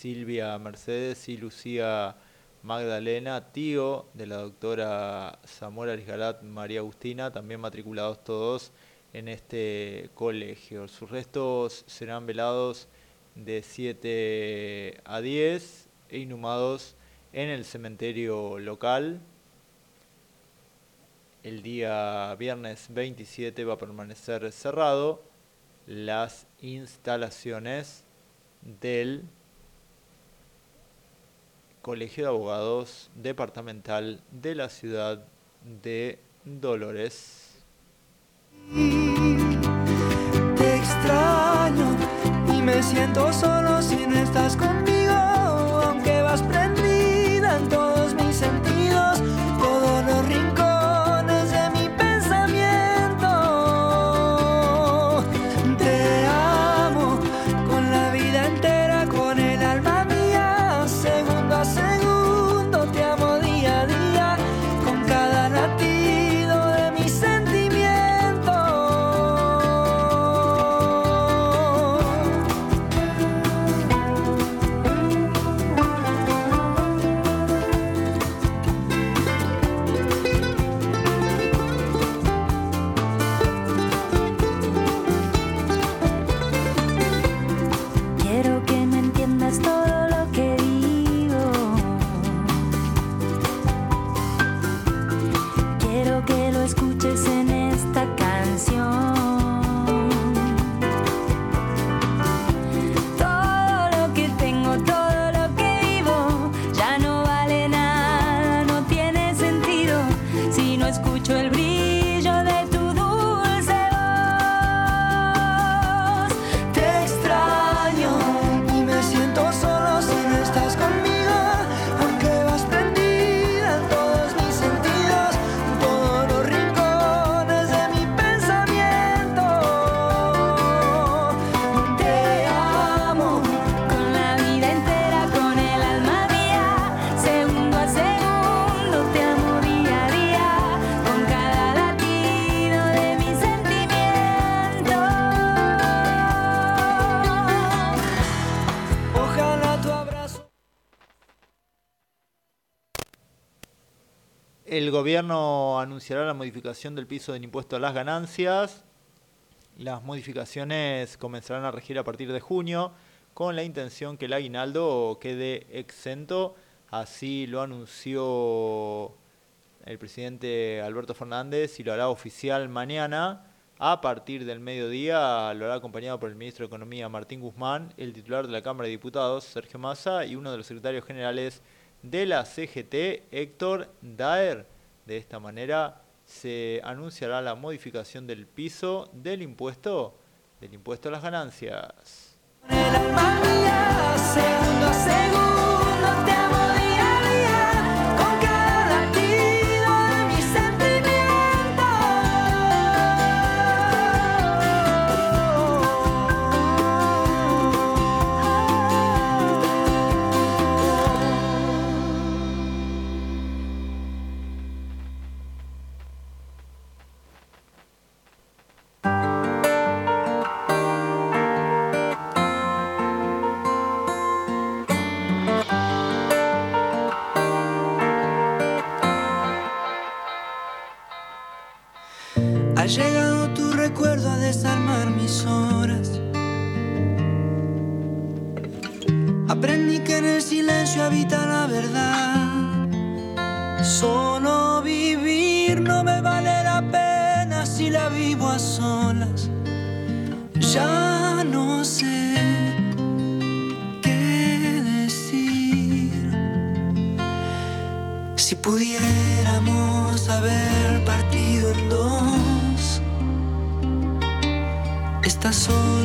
Silvia Mercedes y Lucía Magdalena, tío de la doctora Zamora Arigarat María Agustina, también matriculados todos en este colegio. Sus restos serán velados de 7 a 10 e inhumados en el cementerio local. El día viernes 27 va a permanecer cerrado las instalaciones del Colegio de Abogados Departamental de la ciudad de Dolores. Te extraño y me siento solo si no estás conmigo. El gobierno anunciará la modificación del piso del impuesto a las ganancias. Las modificaciones comenzarán a regir a partir de junio con la intención que el aguinaldo quede exento. Así lo anunció el presidente Alberto Fernández y lo hará oficial mañana. A partir del mediodía lo hará acompañado por el ministro de Economía Martín Guzmán, el titular de la Cámara de Diputados Sergio Massa y uno de los secretarios generales de la CGT, Héctor Daer. De esta manera se anunciará la modificación del piso del impuesto del impuesto a las ganancias. Silencio habita la verdad. Solo vivir no me vale la pena si la vivo a solas. Ya no sé qué decir. Si pudiéramos haber partido en dos, esta soledad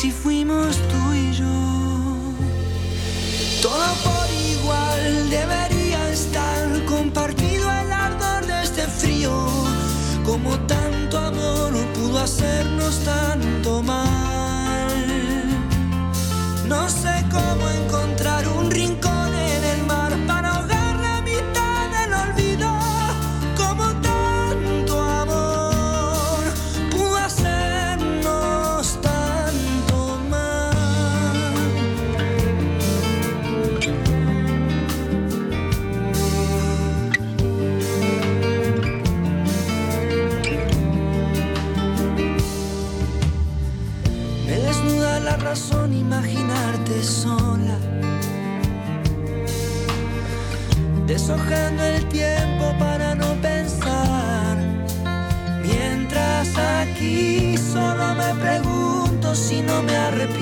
si fuimos tú y yo, todo por igual debería estar compartido el ardor de este frío, como tanto amor pudo hacernos tanto mal. No me arrepiento.